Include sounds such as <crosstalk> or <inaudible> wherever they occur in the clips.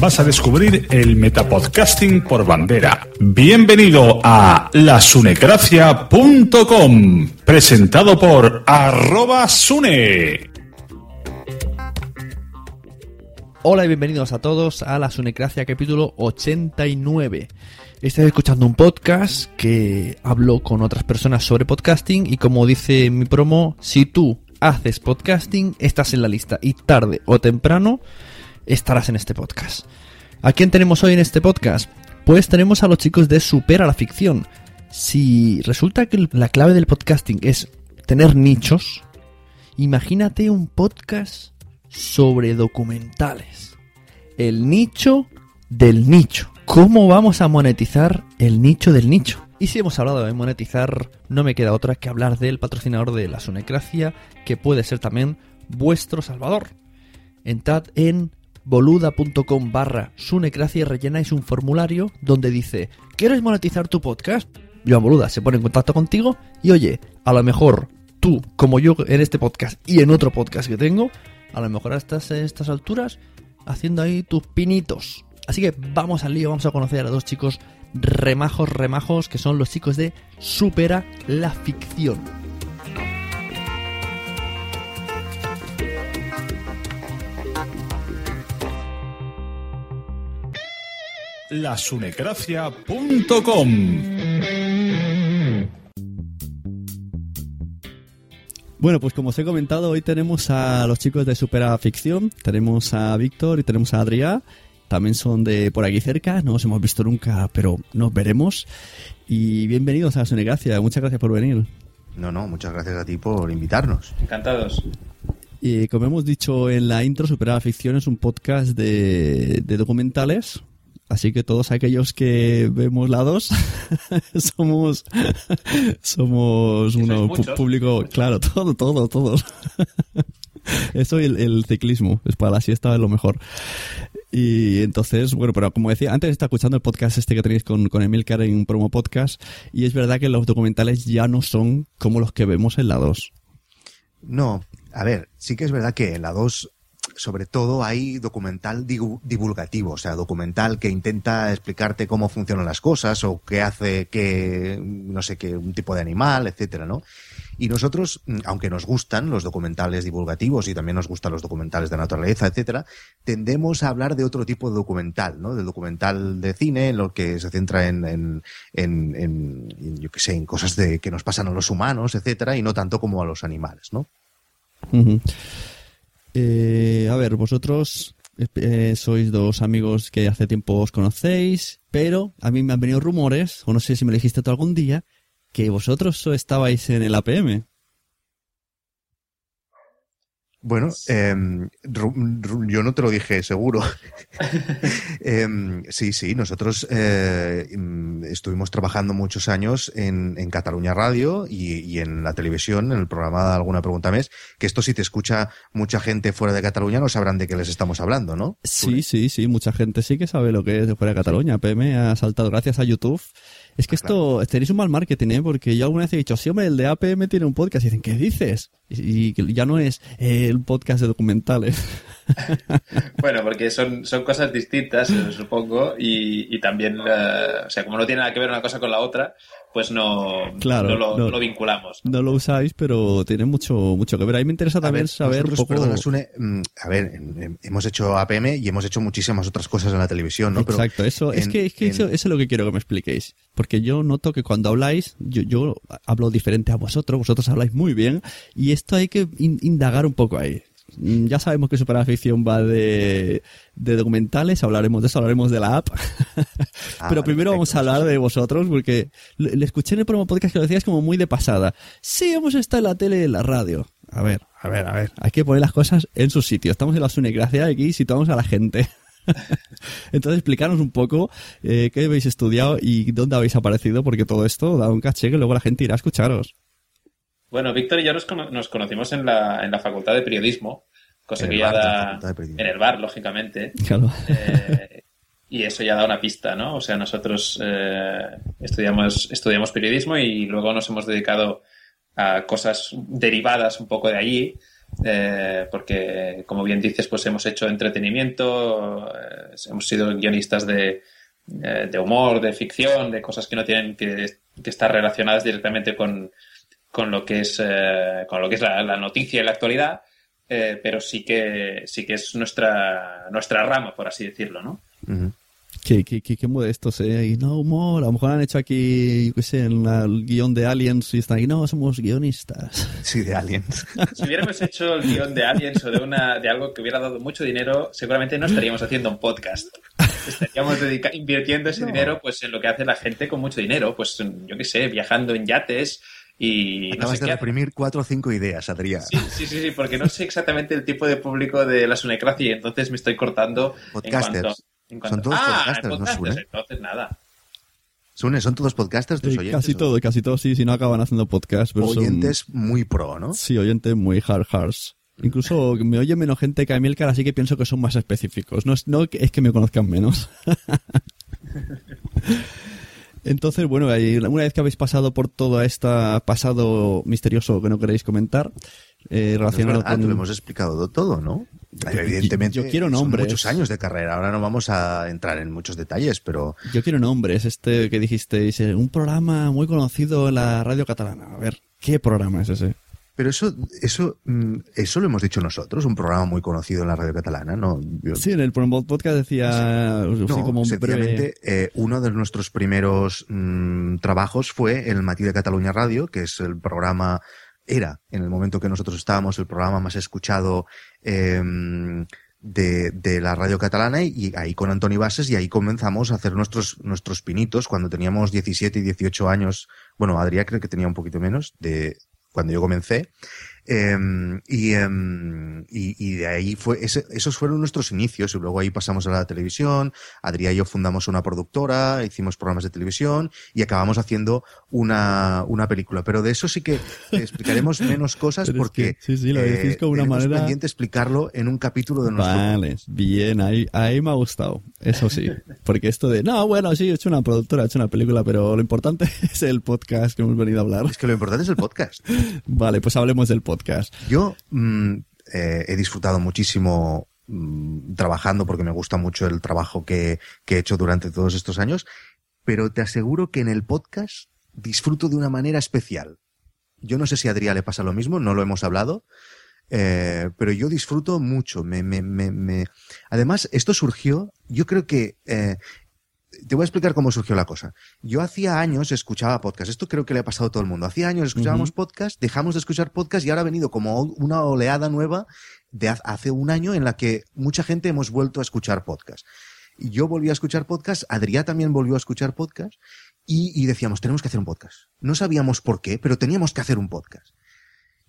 Vas a descubrir el metapodcasting por bandera. Bienvenido a lasunecracia.com, presentado por arroba sune. Hola y bienvenidos a todos a la Sunecracia capítulo 89. Estáis escuchando un podcast que hablo con otras personas sobre podcasting y como dice mi promo, si tú haces podcasting, estás en la lista y tarde o temprano estarás en este podcast. ¿A quién tenemos hoy en este podcast? Pues tenemos a los chicos de Supera la Ficción. Si resulta que la clave del podcasting es tener nichos, imagínate un podcast sobre documentales. El nicho del nicho. ¿Cómo vamos a monetizar el nicho del nicho? Y si hemos hablado de monetizar, no me queda otra que hablar del patrocinador de la Sunecracia, que puede ser también vuestro salvador. Entrad en boluda.com barra sunecracia rellenáis un formulario donde dice ¿Quieres monetizar tu podcast? Joan Boluda se pone en contacto contigo y oye, a lo mejor tú, como yo en este podcast y en otro podcast que tengo, a lo mejor estás en estas alturas haciendo ahí tus pinitos. Así que vamos al lío, vamos a conocer a dos chicos remajos, remajos, que son los chicos de Supera la Ficción. lasunecracia.com. Bueno, pues como os he comentado, hoy tenemos a los chicos de Supera Ficción, tenemos a Víctor y tenemos a Adrián. También son de por aquí cerca, no os hemos visto nunca, pero nos veremos. Y bienvenidos a Sunegracia, muchas gracias por venir. No, no, muchas gracias a ti por invitarnos. Encantados. Y como hemos dicho en la intro, Supera la Ficción es un podcast de, de documentales. Así que todos aquellos que vemos la 2 <laughs> somos somos un público, claro, todo, <laughs> todo, todos. <laughs> Eso y el, el ciclismo, es para la siesta es lo mejor. Y entonces, bueno, pero como decía, antes está escuchando el podcast este que tenéis con, con Emilcar en Promo Podcast, y es verdad que los documentales ya no son como los que vemos en la 2. No, a ver, sí que es verdad que en la 2 sobre todo hay documental divulgativo, o sea, documental que intenta explicarte cómo funcionan las cosas o qué hace que, no sé, qué un tipo de animal, etcétera, ¿no? Y nosotros, mm, aunque nos gustan los documentales divulgativos y también nos gustan los documentales de naturaleza, etcétera, tendemos a hablar de otro tipo de documental, ¿no? Del documental de cine, en lo que se centra en, en, en, en- yo qué sé, en cosas de, que nos pasan a los humanos, etcétera, y no tanto como a los animales, ¿no? Eh, a ver, vosotros eh, sois dos amigos que hace tiempo os conocéis, pero a mí me han venido rumores, o no sé si me lo dijiste tú algún día, que vosotros estabais en el APM. Bueno, ru- yo no te lo dije seguro. <laughs> Em, sí, sí, nosotros eh, em, estuvimos trabajando muchos años en, en Cataluña Radio y, y en la televisión, en el programa Alguna Pregunta Mes, que esto si te escucha mucha gente fuera de Cataluña no sabrán de qué les estamos hablando, ¿no? Sí, sí, sí, mucha gente sí que sabe lo que es de fuera de Cataluña. APM ha saltado gracias a YouTube. Es que Ah, esto, tenéis un mal marketing, ¿eh? Porque yo alguna vez he dicho, sí, hombre, el de APM tiene un podcast. Y dicen, ¿qué dices? Y, y ya no es eh, el podcast de documentales. Bueno, porque son, son cosas distintas, eh, supongo, y, y también, eh, o sea, como no tiene nada que ver una cosa con la otra, pues no, Claro, no, lo, no. no lo vinculamos. No lo usáis, pero tiene mucho, mucho que ver. Ahí me interesa también saber un nosotros, poco... perdona, Sune, mm, a ver, em, em, hemos hecho APM y hemos hecho muchísimas otras cosas en la televisión, ¿no? Pero Exacto, eso, es que, es que en- eso, eso es lo que quiero que me expliquéis. Porque yo noto que cuando habláis, yo, yo hablo diferente a vosotros, vosotros habláis muy bien, y esto hay que in- indagar un poco ahí. Mm, Ya sabemos que Superaficción va de, de documentales, hablaremos de eso, hablaremos de la app. Ah, Pero primero vamos a hablar de vosotros, porque le, le escuché en el promo podcast que lo decías como muy de pasada. Sí, hemos estado en la tele y en la radio. A ver, a ver, a ver. Hay que poner las cosas en su sitio. Estamos en la Sunegracia y aquí situamos a la gente. <laughs> Entonces, explicaros un poco eh, qué habéis estudiado y dónde habéis aparecido, porque todo esto da un caché que luego la gente irá a escucharos. Bueno, Víctor y yo nos, cono- nos conocimos en la, en la Facultad de Periodismo, cosa En que el ya da... En el bar, lógicamente. <laughs> Claro. Eh, y eso ya da una pista, ¿no? O sea, nosotros eh, estudiamos, estudiamos periodismo y luego nos hemos dedicado a cosas derivadas un poco de allí, eh, porque, como bien dices, pues hemos hecho entretenimiento, eh, hemos sido guionistas de, eh, de humor, de ficción, de cosas que no tienen que, que estar relacionadas directamente con, con lo que es, eh, con lo que es la, la noticia y la actualidad. eh, pero sí que sí que es nuestra nuestra rama por así decirlo no Ujú. Qué, qué, qué, qué modestos, ¿eh? Y no humor. A lo mejor han hecho aquí, yo qué sé, en la- el guion de Aliens y están aquí, no, somos guionistas. <laughs> Sí, de Aliens. <laughs> Si hubiéramos hecho el guion de Aliens o de, una, de algo que hubiera dado mucho dinero, seguramente no estaríamos haciendo un podcast. Estaríamos invirtiendo ese dinero pues en lo que hace la gente con mucho dinero, pues en, yo qué sé, viajando en yates y no Acabas sé de qué. reprimir cuatro o cinco ideas, Adrián. Sí, sí, sí, sí, porque no sé exactamente el tipo de público de la Sunecracia y entonces me estoy cortando en Podcasters. cuanto... en cuanto- Son todos ah, podcasters, ¿no, podcasters, Sune? entonces nada. Sune, ¿son todos podcasters tus Eh, oyentes? casi o- todo, casi todo, sí, si no acaban haciendo podcast. Pero son- Oyentes muy pro, ¿no? Sí, oyentes muy hard hards. Incluso me oye menos gente que a Milcar, así que pienso que son más específicos. No es, no es que me conozcan menos. <laughs> Entonces, bueno, una vez que habéis pasado por todo este pasado misterioso que no queréis comentar, eh, relacionado verdad, con... lo hemos explicado todo, ¿no? Yo- Evidentemente, yo quiero son nombres. muchos años de carrera. Ahora no vamos a entrar en muchos detalles, pero Yo quiero nombres, este que dijisteis, eh, un programa muy conocido en la radio catalana. A ver, ¿qué programa es ese? Pero eso eso mm, eso lo hemos dicho nosotros, un programa muy conocido en la radio catalana, ¿no? Yo- Sí, en el Podcast decía, así No, como un sencillamente, breve... eh, uno de nuestros primeros mm, trabajos fue el Matí de Cataluña Radio, que es el programa, era en el momento que nosotros estábamos, el programa más escuchado eh, de, de la radio catalana y ahí con Antoni Bases y ahí comenzamos a hacer nuestros, nuestros pinitos cuando teníamos 17 y 18 años. Bueno, Adrián creo que tenía un poquito menos de cuando yo comencé. Eh, y, eh, y, y de ahí fue, ese- esos fueron nuestros inicios y luego ahí pasamos a la televisión. Adrián y yo fundamos una productora, hicimos programas de televisión y acabamos haciendo una, una película. Pero de eso sí que explicaremos <laughs> menos cosas Pero es porque que, sí, sí, lo decís con una manera- pendiente explicarlo en un capítulo de nuestro Vale, bien, ahí, ahí me ha gustado, eso sí. Porque esto de, no, bueno, sí, he hecho una productora, he hecho una película, pero lo importante <laughs> es el podcast que hemos venido a hablar. Es que lo importante es el podcast. Vale, pues hablemos del podcast. Yo mm, eh, he disfrutado muchísimo mm, trabajando porque me gusta mucho el trabajo que, he hecho durante todos estos años, pero te aseguro que en el podcast disfruto de una manera especial. Yo no sé si a Adrián le pasa lo mismo, no lo hemos hablado, eh, pero yo disfruto mucho. Me, me, me, me... Además, esto surgió, yo creo que eh, te voy a explicar cómo surgió la cosa. Yo hacía años escuchaba podcast. Esto creo que le ha pasado a todo el mundo. Hacía años escuchábamos podcast, dejamos de escuchar podcast y ahora ha venido como una oleada nueva de hace un año en la que mucha gente hemos vuelto a escuchar podcast. Y yo volví a escuchar podcast, Adrián también volvió a escuchar podcast y, y decíamos, tenemos que hacer un podcast. No sabíamos por qué, pero teníamos que hacer un podcast.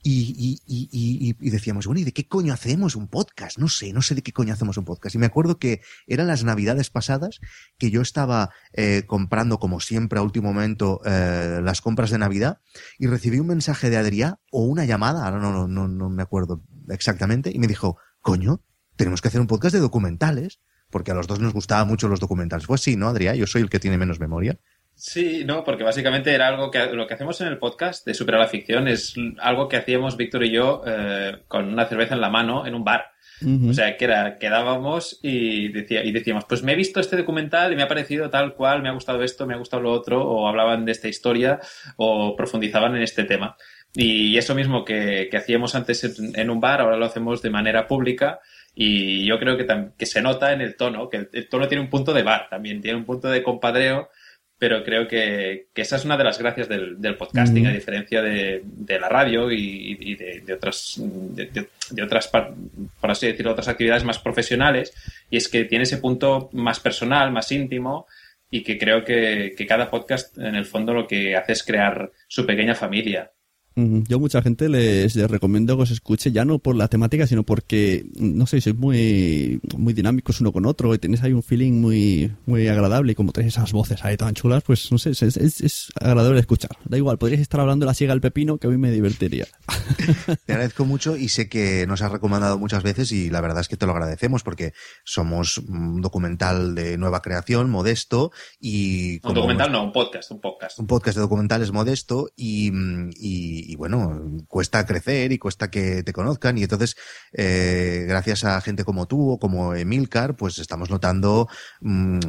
Y, y, y, y, decíamos, bueno, ¿y de qué coño hacemos un podcast? No sé, no sé de qué coño hacemos un podcast. Y me acuerdo que eran las navidades pasadas que yo estaba eh, comprando, como siempre, a último momento, eh, las compras de Navidad y recibí un mensaje de Adrián o una llamada, ahora no, no, no, no me acuerdo exactamente, y me dijo, coño, tenemos que hacer un podcast de documentales, porque a los dos nos gustaban mucho los documentales. Pues sí, ¿no, Adrián? Yo soy el que tiene menos memoria. Sí, no, porque básicamente era algo que lo que hacemos en el podcast de Superar la Ficción es algo que hacíamos Víctor y yo eh, con una cerveza en la mano en un bar. O sea, que era, quedábamos y, decía, y decíamos, pues me he visto este documental y me ha parecido tal cual, me ha gustado esto, me ha gustado lo otro, o hablaban de esta historia, o profundizaban en este tema. Y eso mismo que, que hacíamos antes en, en, un bar, ahora lo hacemos de manera pública. Y yo creo que, que se nota en el tono, que el, el tono tiene un punto de bar también, tiene un punto de compadreo pero creo que, que, esa es una de las gracias del, del podcasting, mm. a diferencia de, de, la radio y, y de, de, otras, de, otras, por así decirlo, otras actividades más profesionales, y es que tiene ese punto más personal, más íntimo, y que creo que, que cada podcast, en el fondo, lo que hace es crear su pequeña familia. Yo mucha gente les, les, recomiendo que os escuche ya no por la temática, sino porque, no sé, sois muy, muy dinámicos uno con otro y tenéis ahí un feeling muy, muy agradable y como tenéis esas voces ahí tan chulas, pues no sé, es, es, es agradable de escuchar. Da igual, podríais estar hablando de la siega al pepino que a mí me divertiría. <laughs> Te agradezco mucho y sé que nos has recomendado muchas veces y la verdad es que te lo agradecemos porque somos un documental de nueva creación, modesto y... Un documental no, un podcast, un podcast. Un podcast de documentales modesto y, y y, bueno, cuesta crecer y cuesta que te conozcan y entonces eh, gracias a gente como tú o como Emilcar, pues estamos notando mmm,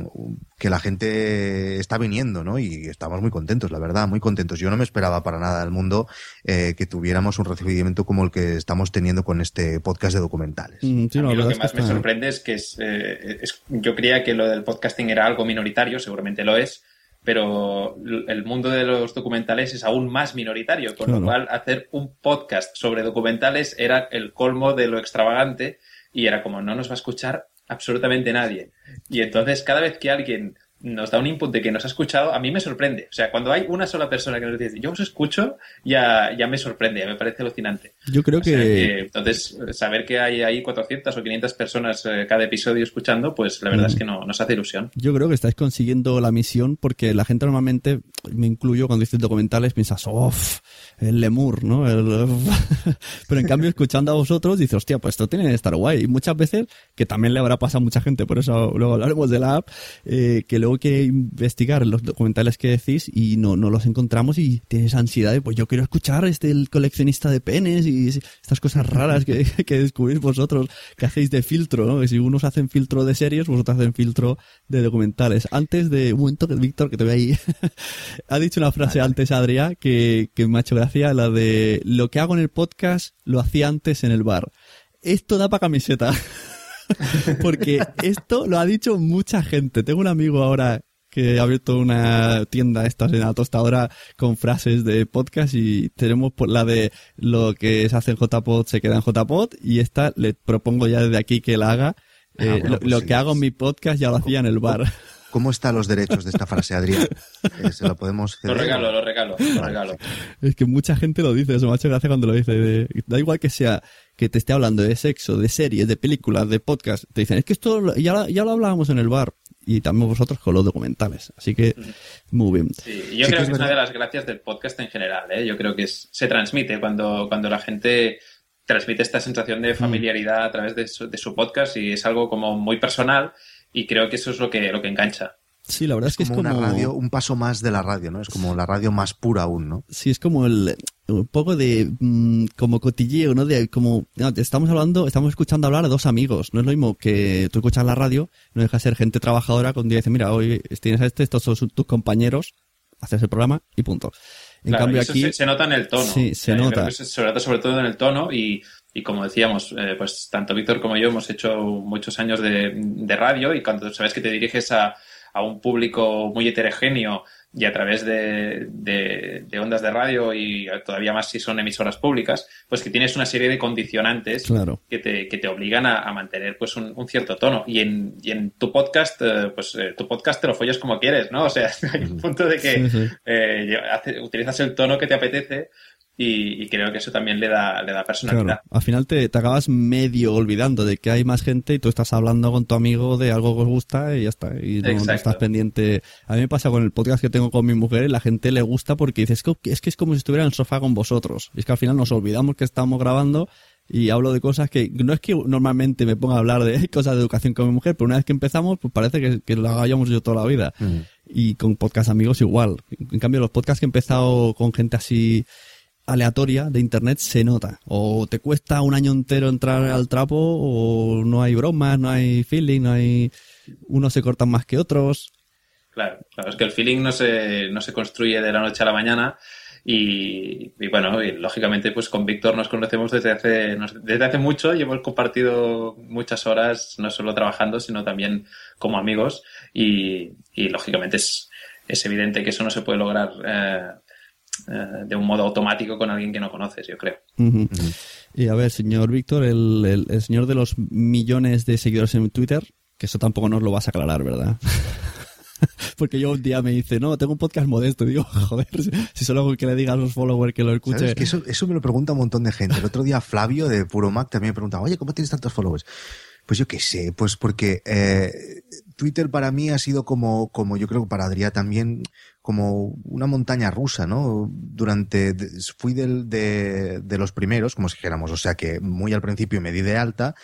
que la gente está viniendo, ¿no? Y estamos muy contentos, la verdad, muy contentos. Yo no me esperaba para nada del mundo eh, que tuviéramos un recibimiento como el que estamos teniendo con este podcast de documentales. Mm, sí, no, a mí lo que más que me sorprende es que es, eh, es, yo creía que lo del podcasting era algo minoritario, seguramente lo es, pero el mundo de los documentales es aún más minoritario, con claro. lo cual hacer un podcast sobre documentales era el colmo de lo extravagante y era como no nos va a escuchar absolutamente nadie. Y entonces cada vez que alguien nos da un input de que nos ha escuchado, a mí me sorprende. O sea, cuando hay una sola persona que nos dice, yo os escucho, ya, ya me sorprende, ya me parece alucinante. Yo creo o sea, que... que... Entonces, saber que hay ahí 400 o 500 personas eh, cada episodio escuchando, pues la verdad mm. es que no, nos hace ilusión. Yo creo que estáis consiguiendo la misión porque la gente normalmente, me incluyo cuando dices documentales, piensas, uff, el lemur, ¿no? El... <laughs> Pero en cambio, escuchando a vosotros, dices, hostia, pues esto tiene que estar guay. Y muchas veces, que también le habrá pasado a mucha gente, por eso luego hablaremos de la app, eh, que luego que investigar los documentales que decís y no, no los encontramos y tienes ansiedad de, pues yo quiero escuchar este el coleccionista de penes y estas cosas raras que, <laughs> que descubrís vosotros, que hacéis de filtro, ¿no? Que si unos hacen filtro de series, vosotros hacen filtro de documentales. Antes de, un momento, Víctor, que te veo ahí, <laughs> ha dicho una frase vale, antes, Adrián, que, que me ha hecho gracia, la de, lo que hago en el podcast lo hacía antes en el bar. Esto da para camiseta. <laughs> <laughs> Porque esto lo ha dicho mucha gente. Tengo un amigo ahora que ha abierto una tienda esta en la tostadora con frases de podcast y tenemos por la de lo que se hace en JPod se queda en JPod y esta le propongo ya desde aquí que la haga. Ah, eh, bueno, pues lo, sí, que hago en mi podcast ya lo hacía en el bar. ¿Cómo están los derechos de esta frase, Adrián? <laughs> Eh, se lo podemos ceder? Lo regalo, lo regalo, lo regalo. Es que mucha gente lo dice, eso me ha hecho gracia cuando lo dice. De, da igual que sea que te esté hablando de sexo, de series, de películas, de podcast. Te dicen, es que esto ya, ya lo hablábamos en el bar. Y también vosotros con los documentales. Así que, muy bien. Sí, yo sí creo que es, que es una de las gracias del podcast en general. ¿eh? Yo creo que es, se transmite cuando, cuando la gente transmite esta sensación de familiaridad a través de su, de su podcast y es algo como muy personal y creo que eso es lo que, lo que engancha. Sí, la verdad es, que es como como una radio, un paso más de la radio, ¿no? Es como la radio más pura aún, ¿no? Sí, es como el un poco de mm, como cotilleo, ¿no? De como no, estamos hablando, estamos escuchando hablar a dos amigos. No es lo mismo que tú escuchas la radio, no deja de ser gente trabajadora con día dice, mira, hoy tienes a este, estos son tus compañeros, haces el programa y punto. En Claro, cambio aquí se, se nota en el tono. Sí, se nota. se nota sobre todo en el tono y, y como decíamos, eh, pues tanto Víctor como yo hemos hecho muchos años de, de radio y cuando sabes que te diriges a, a un público muy heterogéneo y a través de, de- de ondas de radio y todavía más si son emisoras públicas, pues que tienes una serie de condicionantes Claro. que te, que te obligan a, a mantener pues un, un cierto tono. Y en, y en tu podcast, eh, pues eh, tu podcast te lo follas como quieres, ¿no? O sea, <laughs> hay un punto de que Sí, sí. eh, hace- utilizas el tono que te apetece y, y creo que eso también le da, le da personalidad. Claro, al final te, te acabas medio olvidando de que hay más gente y tú estás hablando con tu amigo de algo que os gusta y ya está. Y no, estás pendiente. A mí me pasa con el podcast que tengo con mi mujer y la gente le gusta porque dice, es que es, que es como si estuviera en el sofá con vosotros. Y es que al final nos olvidamos que estamos grabando y hablo de cosas que no es que normalmente me ponga a hablar de <laughs> cosas de educación con mi mujer, pero una vez que empezamos, pues parece que, que lo hayamos yo toda la vida. Y con podcast amigos igual. En cambio, los podcasts que he empezado con gente así aleatoria de internet se nota. O te cuesta un año entero entrar al trapo, o no hay bromas, no hay feeling, no hay. Unos se cortan más que otros. Claro, claro, es que el feeling no se, no se construye de la noche a la mañana y, bueno, y lógicamente pues con Víctor nos conocemos desde hace, desde hace mucho y hemos compartido muchas horas, no solo trabajando, sino también como amigos y, y lógicamente es, es evidente que eso no se puede lograr eh, eh, de un modo automático con alguien que no conoces, yo creo. Y a ver, señor Víctor, el, el- el señor de los millones de seguidores en Twitter, que eso tampoco nos lo vas a aclarar, ¿verdad? <laughs> Porque yo un día me dice, no, tengo un podcast modesto. Y digo, <laughs> joder, si- si solo con que le diga a los followers que lo escuche. ¿Sabes? Que eso, eso me lo pregunta un montón de gente. El otro día Flavio de Puro Mac también me preguntaba, oye, ¿cómo tienes tantos followers? Pues yo qué sé, pues porque eh, Twitter para mí ha sido como, como yo creo que para Adrián también, como una montaña rusa, ¿no? Durante, fui del, de, de los primeros, como si dijéramos, o sea que muy al principio me di de alta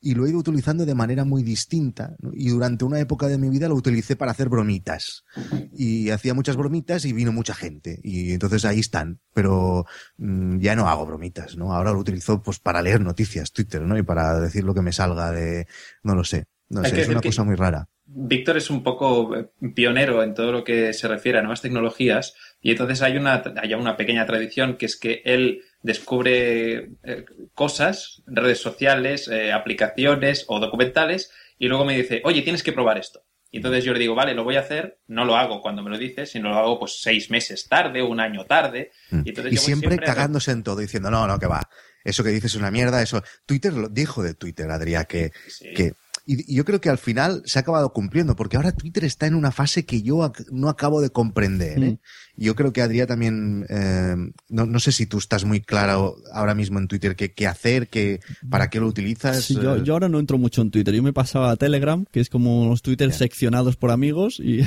y lo he ido utilizando de manera muy distinta. ¿no? Y durante una época de mi vida lo utilicé para hacer bromitas. Y hacía muchas bromitas y vino mucha gente. Y entonces ahí están. Pero mm, ya no hago bromitas, ¿no? Ahora lo utilizo pues para leer noticias, Twitter, ¿no? Y para decir lo que me salga de... No lo sé. No Hay sé, es una cosa muy rara. Víctor es un poco eh, pionero en todo lo que se refiere a nuevas tecnologías y entonces hay una, hay una pequeña tradición que es que él descubre eh, cosas, redes sociales, eh, aplicaciones o documentales y luego me dice, oye, tienes que probar esto. Y entonces yo le digo, vale, lo voy a hacer, no lo hago cuando me lo dices, sino lo hago pues seis meses tarde, un año tarde. Mm. Y, entonces Y yo voy siempre a- cagándose en todo, diciendo, no, no, que va. Eso que dices es una mierda, eso. Twitter lo dijo de Twitter, Adrián, que, Sí. que y, y yo creo que al final se ha acabado cumpliendo, porque ahora Twitter está en una fase que yo ac- no acabo de comprender. ¿eh? Mm. Y Yo creo que Adrián también, eh, no, no sé si tú estás muy claro ahora mismo en Twitter qué, qué hacer, qué, para qué lo utilizas. Sí, yo, eh, yo ahora no entro mucho en Twitter. Yo me pasaba a Telegram, que es como los Twitter seccionados por amigos, y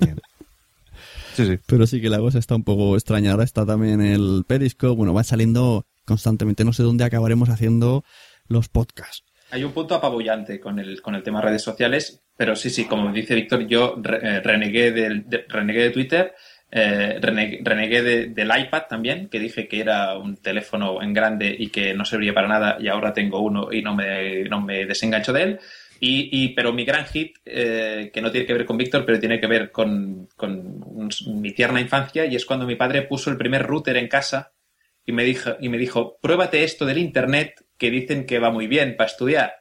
bien. Sí, sí. pero sí que la cosa está un poco extraña. Ahora está también el Periscope. Bueno, va saliendo constantemente. No sé dónde acabaremos haciendo los podcasts. Hay un punto apabullante con el, con el tema redes sociales, pero sí, sí, como dice Víctor, yo eh, renegué, del, de, renegué de Twitter, eh, renegué, de- del iPad también, que dije que era un teléfono en grande y que no servía para nada y ahora tengo uno y no me, no me desengancho de él. Y, pero mi gran hit, eh, que no tiene que ver con Víctor, pero tiene que ver con, con mi tierna infancia, y es cuando mi padre puso el primer router en casa y me dijo, y me dijo, pruébate esto del internet que dicen que va muy bien para estudiar.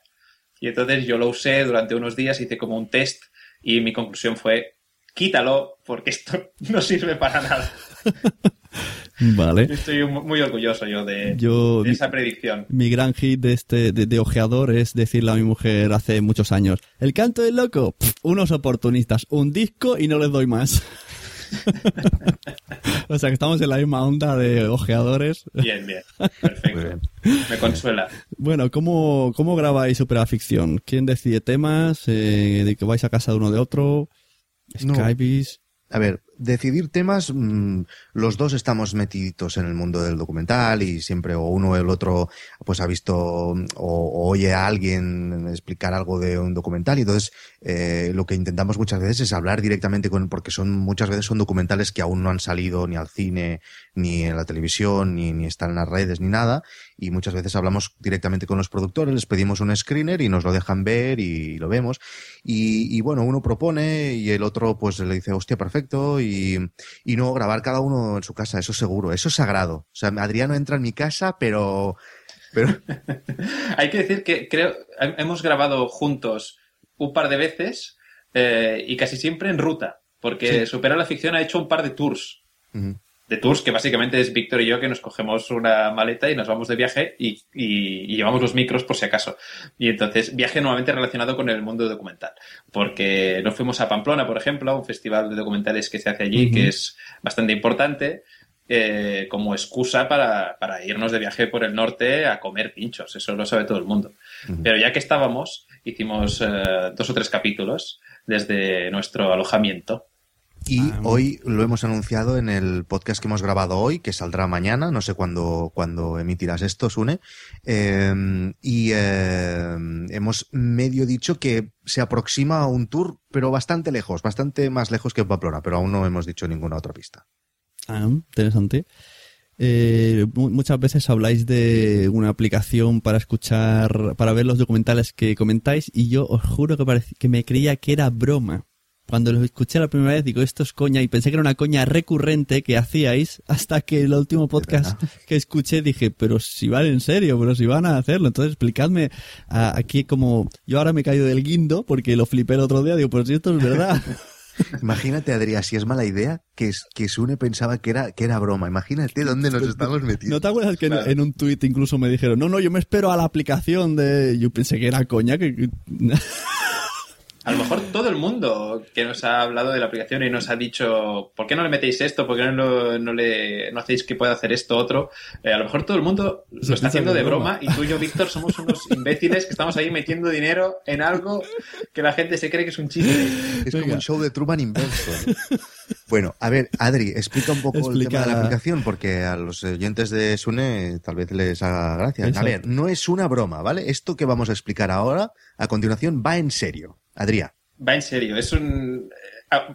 Y entonces yo lo usé durante unos días, hice como un test y mi conclusión fue, quítalo porque esto <laughs> no sirve para nada. <laughs> Vale. Estoy mu- muy orgulloso yo de, Yo- de esa predicción. Mi gran hit de este de, de ojeador es decirle a mi mujer hace muchos años, el canto del loco, Pff, unos oportunistas, un disco y no les doy más. <laughs> <laughs> o sea que estamos en la misma onda de ojeadores. Bien, bien. Muy Perfecto. bien. Me consuela. Bueno, ¿cómo, cómo grabáis Superaficción? ¿Quién decide temas? Eh, ¿De que vais a casa de uno de otro? No. ¿Skypeis? A ver, decidir temas, mm, los dos estamos metiditos en el mundo del documental y siempre o uno o el otro pues ha visto o, o oye a alguien explicar algo de un documental. Y entonces eh, lo que intentamos muchas veces es hablar directamente con, porque son muchas veces son documentales que aún no han salido ni al cine, ni en la televisión, ni, ni están en las redes, ni nada. Y muchas veces hablamos directamente con los productores, les pedimos un screener y nos lo dejan ver y lo vemos. Y, y bueno, uno propone y el otro pues le dice, hostia, perfecto y, y no grabar cada uno en su casa, eso seguro, eso es sagrado. O sea, Adriano entra en mi casa, pero... pero... <laughs> Hay que decir que creo, hemos grabado juntos un par de veces eh, y casi siempre en ruta, porque Sí. Supera la Ficción ha hecho un par de tours. De tours que básicamente es Víctor y yo que nos cogemos una maleta y nos vamos de viaje y, y- y llevamos los micros por si acaso. Y entonces, viaje nuevamente relacionado con el mundo documental. Porque nos fuimos a Pamplona, por ejemplo, a un festival de documentales que se hace allí, que es bastante importante, eh, como excusa para, para irnos de viaje por el norte a comer pinchos. Eso lo sabe todo el mundo. Pero ya que estábamos, hicimos eh, dos o tres capítulos desde nuestro alojamiento. Y Ah, hoy lo hemos anunciado en el podcast que hemos grabado hoy, que saldrá mañana, no sé cuándo, cuándo emitirás esto, Sune. Eh, y eh, hemos medio dicho que se aproxima a un tour, pero bastante lejos, bastante más lejos que Pamplona, pero aún no hemos dicho ninguna otra pista. Ah, interesante. Eh, mu- muchas veces habláis de una aplicación para escuchar, para ver los documentales que comentáis y yo os juro que me creía que era broma. Cuando los escuché la primera vez digo esto es coña y pensé que era una coña recurrente que hacíais hasta que el último podcast que escuché dije pero si van en serio, pero si van a hacerlo. Entonces explicadme ah, aquí como yo ahora me he caído del guindo porque lo flipé el otro día digo pues si esto es verdad. <laughs> Imagínate, Adrián, si es mala idea, que, que Sune pensaba que era, que era broma. Imagínate dónde nos estamos metidos. ¿No te acuerdas que en- en, un tuit incluso me dijeron, no, no, yo me espero a la aplicación de... Yo pensé que era coña, que... <laughs> A lo mejor todo el mundo que nos ha hablado de la aplicación y nos ha dicho, ¿por qué no le metéis esto? ¿Por qué no, lo- no le, no hacéis que pueda hacer esto otro? Eh, a lo mejor todo el mundo lo está haciendo de broma. broma y tú y yo, Víctor, somos unos <laughs> imbéciles que estamos ahí metiendo dinero en algo que la gente se cree que es un chiste. Es como un show de Truman inverso. ¿no? bueno, a ver, Adri, explica un poco el tema de la aplicación, porque a los oyentes de Sune tal vez les haga gracia. A ver, no es una broma, ¿vale? Esto que vamos a explicar ahora, a continuación, va en serio. Adrián. Va en serio, es un...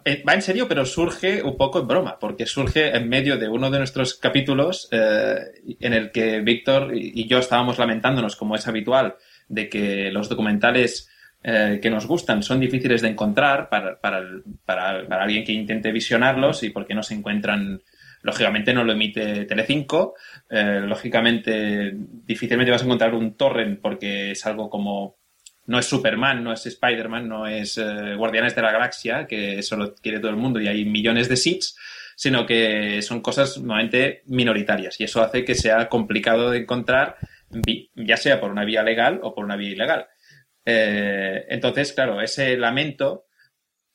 eh, Va en serio, pero surge un poco en broma, porque surge en medio de uno de nuestros capítulos eh, en el que Víctor y yo estábamos lamentándonos, como es habitual, de que los documentales eh, que nos gustan son difíciles de encontrar para, para, para- alguien que intente visionarlos y porque no se encuentran Lógicamente no lo emite Telecinco, eh, lógicamente difícilmente vas a encontrar un torrent porque es algo como no es Superman, no es Spider-Man, no es eh, Guardianes de la Galaxia, que eso lo quiere todo el mundo y hay millones de seats, sino que son cosas normalmente minoritarias y eso hace que sea complicado de encontrar, ya sea por una vía legal o por una vía ilegal. Eh, entonces, claro, ese lamento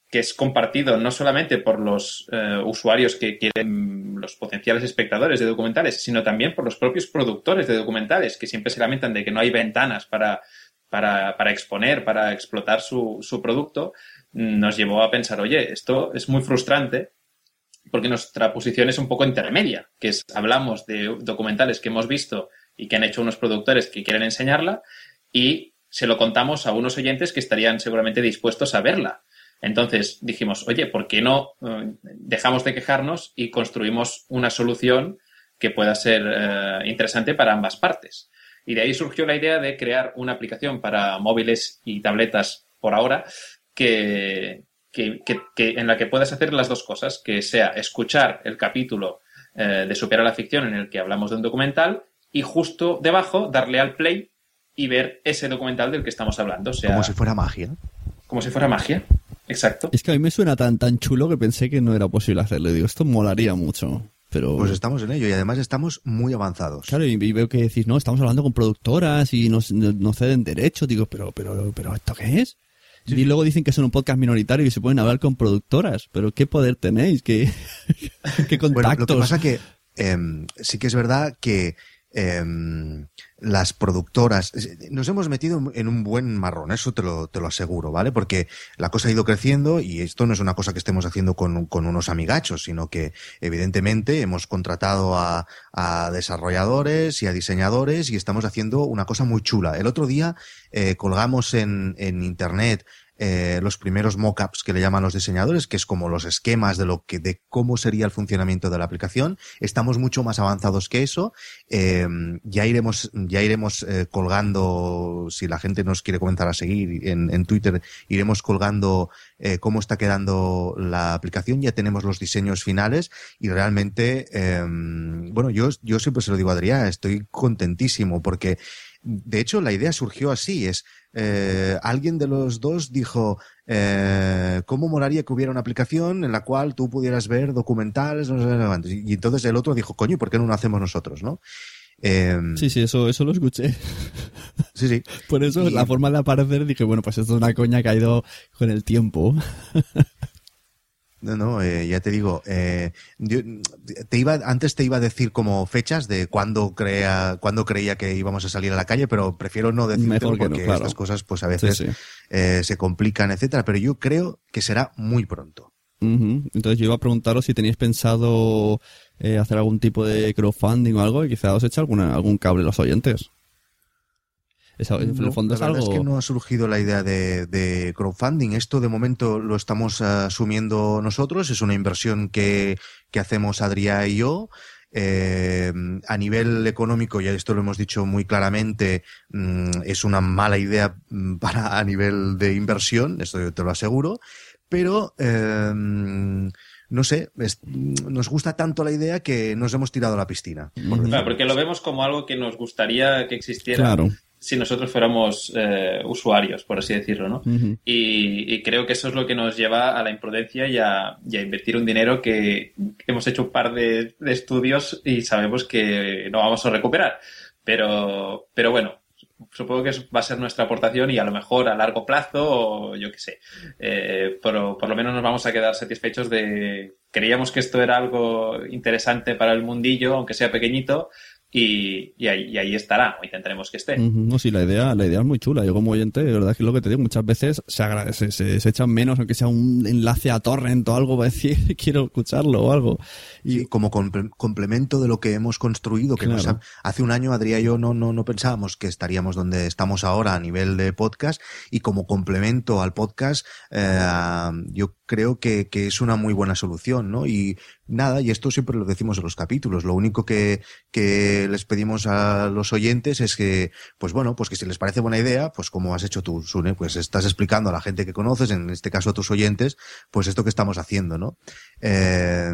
que es compartido no solamente por los eh, usuarios que quieren, los potenciales espectadores de documentales, sino también por los propios productores de documentales, que siempre se lamentan de que no hay ventanas para, para, exponer, para explotar su, su producto, nos llevó a pensar, oye, esto es muy frustrante porque nuestra posición es un poco intermedia, que es hablamos de documentales que hemos visto y que han hecho unos productores que quieren enseñarla y se lo contamos a unos oyentes que estarían seguramente dispuestos a verla. Entonces dijimos, oye, ¿por qué no eh, dejamos de quejarnos y construimos una solución que pueda ser eh, interesante para ambas partes? Y de ahí surgió la idea de crear una aplicación para móviles y tabletas por ahora que, que- que- que- en la que puedas hacer las dos cosas, que sea escuchar el capítulo eh, de Supera la Ficción en el que hablamos de un documental y justo debajo darle al play y ver ese documental del que estamos hablando. O sea, Como si fuera magia. como si fuera magia. Exacto. Es que a mí me suena tan, tan chulo que pensé que no era posible hacerlo. Digo, esto molaría mucho. Pero... Pues estamos en ello y además estamos muy avanzados. Claro, y, y veo que decís, no, estamos hablando con productoras y nos, nos, nos ceden derechos. Digo, pero, pero, pero, ¿esto qué es? Y luego dicen que son un podcast minoritario y se pueden hablar con productoras. Pero ¿qué poder tenéis? ¿Qué, <laughs> qué Bueno, contactos? lo que pasa que em, sí que es verdad que em, las productoras, nos hemos metido en un buen marrón, eso te lo, te lo aseguro, ¿vale? Porque la cosa ha ido creciendo y esto no es una cosa que estemos haciendo con, con unos amigachos, sino que evidentemente hemos contratado a, a, desarrolladores y a diseñadores y estamos haciendo una cosa muy chula. El otro día eh, colgamos en, en internet eh, los primeros mockups que le llaman los diseñadores, que es como los esquemas de lo que, de cómo sería el funcionamiento de la aplicación. Estamos mucho más avanzados que eso. Eh, ya iremos, ya iremos eh, colgando, si la gente nos quiere comenzar a seguir en, Twitter, iremos colgando eh, cómo está quedando la aplicación. Ya tenemos los diseños finales y realmente, em, bueno, yo, yo siempre se lo digo a Adrián, estoy contentísimo porque de hecho, la idea surgió así, es eh, alguien de los dos dijo, eh, ¿cómo molaría que hubiera una aplicación en la cual tú pudieras ver documentales? No sé, y entonces el otro dijo, coño, ¿por qué no lo hacemos nosotros, no? Eh, sí, sí, eso, eso lo escuché. Sí, sí. <laughs> Por eso, y... la forma de aparecer, dije, bueno, pues esto es una coña que ha ido con el tiempo. <laughs> No, no, eh, ya te digo, eh, yo, te iba, antes te iba a decir como fechas de cuándo crea, cuándo creía que íbamos a salir a la calle, pero prefiero no decirlo porque no, claro. estas cosas, pues a veces sí, sí. Eh, se complican, etcétera. Pero yo creo que será muy pronto. Uh -huh. Entonces yo iba a preguntaros si tenéis pensado eh, hacer algún tipo de crowdfunding o algo y quizá os eche alguna, algún cable los oyentes. Es, en el fondo no, es algo... es que no ha surgido la idea de, de, crowdfunding. Esto de momento lo estamos asumiendo nosotros. Es una inversión que, que hacemos Adrián y yo. Eh, a nivel económico, ya esto lo hemos dicho muy claramente, mmm, es una mala idea mm, para a nivel de inversión, esto yo te lo aseguro, pero eh, no sé, es, nos gusta tanto la idea que nos hemos tirado a la piscina. Por claro, porque lo vemos como algo que nos gustaría que existiera. Claro si nosotros fuéramos eh, usuarios, por así decirlo, ¿no? Uh -huh. y, y, creo que eso es lo que nos lleva a la imprudencia y a, y a invertir un dinero que hemos hecho un par de, de, estudios y sabemos que no vamos a recuperar. Pero, pero bueno, supongo que va a ser nuestra aportación y a lo mejor a largo plazo o yo qué sé. Eh, pero por lo menos nos vamos a quedar satisfechos de... Creíamos que esto era algo interesante para el mundillo, aunque sea pequeñito, y, y, ahí, y, ahí, estará, o intentaremos que esté. Uh -huh. No, sí, la idea, la idea es muy chula. Yo como oyente, de verdad que es lo que te digo, muchas veces se, se, se, se echan menos, aunque sea un enlace a torrent o algo, para decir, <laughs> quiero escucharlo o algo. Y sí, como comple complemento de lo que hemos construido, que claro. nos ha, hace un año Adrián y yo no, no, no pensábamos que estaríamos donde estamos ahora a nivel de podcast, y como complemento al podcast, eh, yo creo que, que, es una muy buena solución, ¿no? Y nada, y esto siempre lo decimos en los capítulos, lo único que, les pedimos a los oyentes es que, pues bueno, pues que si les parece buena idea, pues como has hecho tú, Sune, pues estás explicando a la gente que conoces, en este caso a tus oyentes, pues esto que estamos haciendo, ¿no? Eh,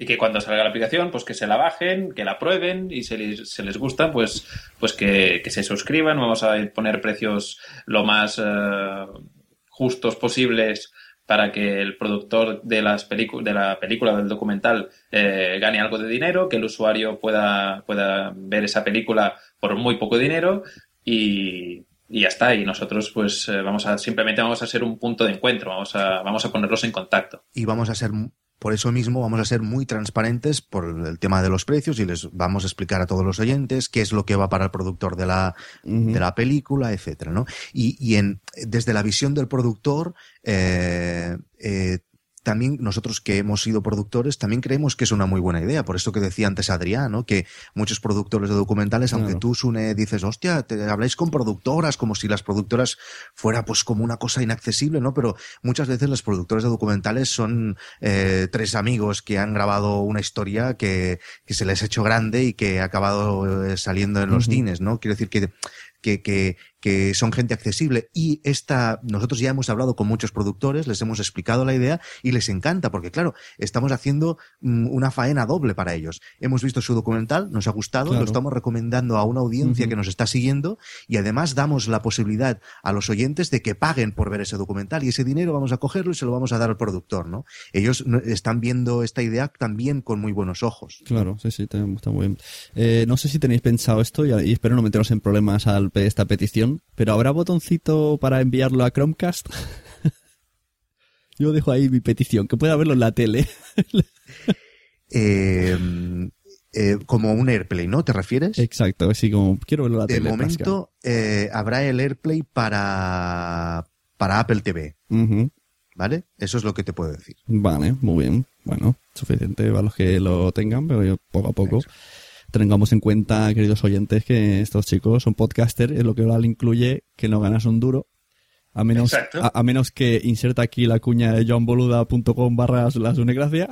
y que cuando salga la aplicación, pues que se la bajen, que la prueben y se les, se les gusta, pues, pues que, se suscriban. Vamos a poner precios lo más uh, justos posibles para que el productor de, las de la película, del documental, eh, gane algo de dinero, que el usuario pueda, pueda ver esa película por muy poco dinero y, y ya está. Y nosotros, pues, eh, vamos a, simplemente vamos a ser un punto de encuentro, vamos a, vamos a ponerlos en contacto. Y vamos a ser por eso mismo vamos a ser muy transparentes por el tema de los precios y les vamos a explicar a todos los oyentes qué es lo que va para el productor de la, uh -huh. de la película, etcétera, ¿no? Y, y en, desde la visión del productor, eh, eh, también nosotros que hemos sido productores también creemos que es una muy buena idea. Por eso que decía antes Adrián, ¿no? que muchos productores de documentales, aunque tú, Sune, dices, hostia, te habláis con productoras, como si las productoras fuera pues como una cosa inaccesible, ¿no? Pero muchas veces los productores de documentales son eh, tres amigos que han grabado una historia que, que, se les ha hecho grande y que ha acabado eh, saliendo en los uh -huh. cines, ¿no? Quiero decir que que, que, que, son gente accesible y esta, nosotros ya hemos hablado con muchos productores, les hemos explicado la idea y les encanta porque claro, estamos haciendo una faena doble para ellos. Hemos visto su documental, nos ha gustado, claro. lo estamos recomendando a una audiencia uh -huh. que nos está siguiendo y además damos la posibilidad a los oyentes de que paguen por ver ese documental y ese dinero vamos a cogerlo y se lo vamos a dar al productor, ¿no? Ellos están viendo esta idea también con muy buenos ojos. Claro, sí, sí, está muy bien. Eh, no sé si tenéis pensado esto y, y espero no meteros en problemas al esta petición, pero ¿habrá botoncito para enviarlo a Chromecast? <laughs> Yo dejo ahí mi petición, que pueda verlo en la tele. <laughs> eh, eh, como un AirPlay, ¿no? ¿Te refieres? Exacto, así como quiero verlo la de tele. momento eh, habrá el AirPlay para, para Apple TV. ¿vale? Eso es lo que te puedo decir. Vale, muy bien. Bueno, suficiente para los que lo tengan, pero yo poco a poco tengamos en cuenta, queridos oyentes, que estos chicos son podcasters, es lo que ahora incluye que no ganas un duro. A menos, a, a menos que inserta aquí la cuña de johnboluda.com barra la Sunegracia.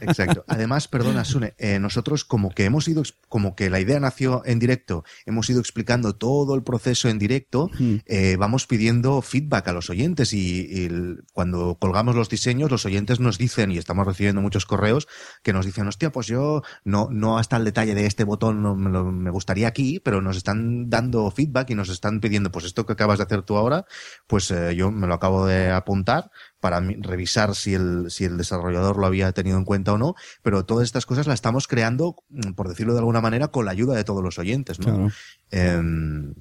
Exacto. Además, perdona, Sune, eh, nosotros como que hemos ido, como que la idea nació en directo, hemos ido explicando todo el proceso en directo, eh, vamos pidiendo feedback a los oyentes y, y el- cuando colgamos los diseños, los oyentes nos dicen, y estamos recibiendo muchos correos, que nos dicen, hostia, pues yo no, no hasta el detalle de este botón no me, lo- me gustaría aquí, pero nos están dando feedback y nos están pidiendo, pues esto que acabas de hacer tú ahora, pues eh, yo me lo acabo de apuntar para revisar si el, si el desarrollador lo había tenido en cuenta o no, pero todas estas cosas las estamos creando, mm, por decirlo de alguna manera, con la ayuda de todos los oyentes, ¿no? Claro. Em,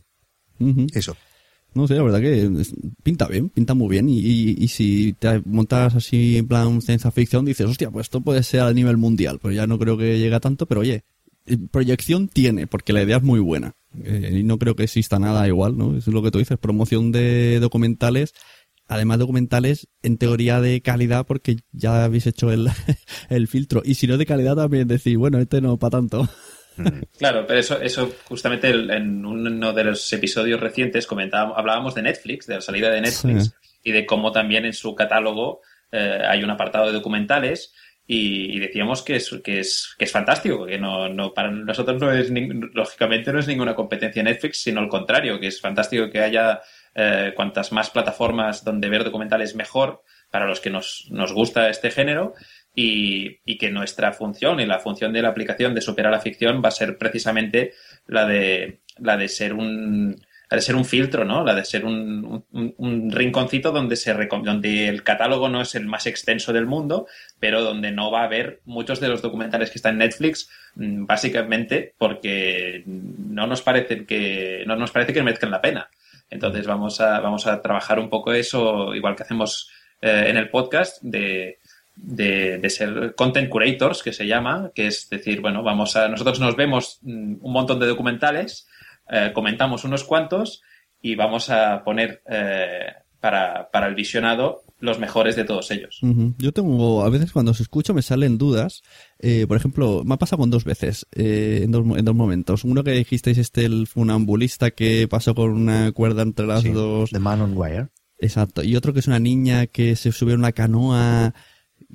eso. No sé, la verdad que pinta bien, pinta muy bien. Y, y- y si te montas así en plan ciencia ficción, dices, hostia, pues esto puede ser a nivel mundial. Pero ya no creo que llegue a tanto, pero oye, eh, proyección tiene, porque la idea es muy buena. Eh, y no creo que exista nada igual, ¿no? Eso es lo que tú dices, promoción de documentales. Además, documentales en teoría de calidad, porque ya habéis hecho el, <laughs> el filtro. Y si no de calidad, también decir, bueno, este no para tanto. Claro, pero eso, eso justamente en uno de los episodios recientes comentábamos, hablábamos de Netflix, de la salida de Netflix Sí. y de cómo también en su catálogo eh, hay un apartado de documentales y, y decíamos que es, que es, que es fantástico, que no, no, para nosotros no es, lógicamente no es ninguna competencia Netflix, sino al contrario, que es fantástico que haya eh, cuantas más plataformas donde ver documentales mejor para los que nos, nos gusta este género y, y que nuestra función y la función de la aplicación de superar la ficción va a ser precisamente la de la de ser un la de ser un filtro, ¿no? La de ser un, un- rinconcito donde se donde el catálogo no es el más extenso del mundo, pero donde no va a haber muchos de los documentales que están en Netflix, mm, básicamente porque no nos parece que no nos parece que merezcan la pena. Entonces vamos a vamos a trabajar un poco eso, igual que hacemos eh, en el podcast de de, de ser content curators, que se llama, que es decir, bueno, vamos a, nosotros nos vemos mm, un montón de documentales, eh, comentamos unos cuantos y vamos a poner eh, para, para el visionado los mejores de todos ellos. Yo tengo, a veces cuando os escucho me salen dudas. Eh, por ejemplo, me ha pasado con dos veces, eh, en, dos, en dos momentos. Uno que dijisteis este, el funambulista que pasó con una cuerda entre las Sí, dos. The Man on Wire. Exacto. Y otro que es una niña que se subió a una canoa.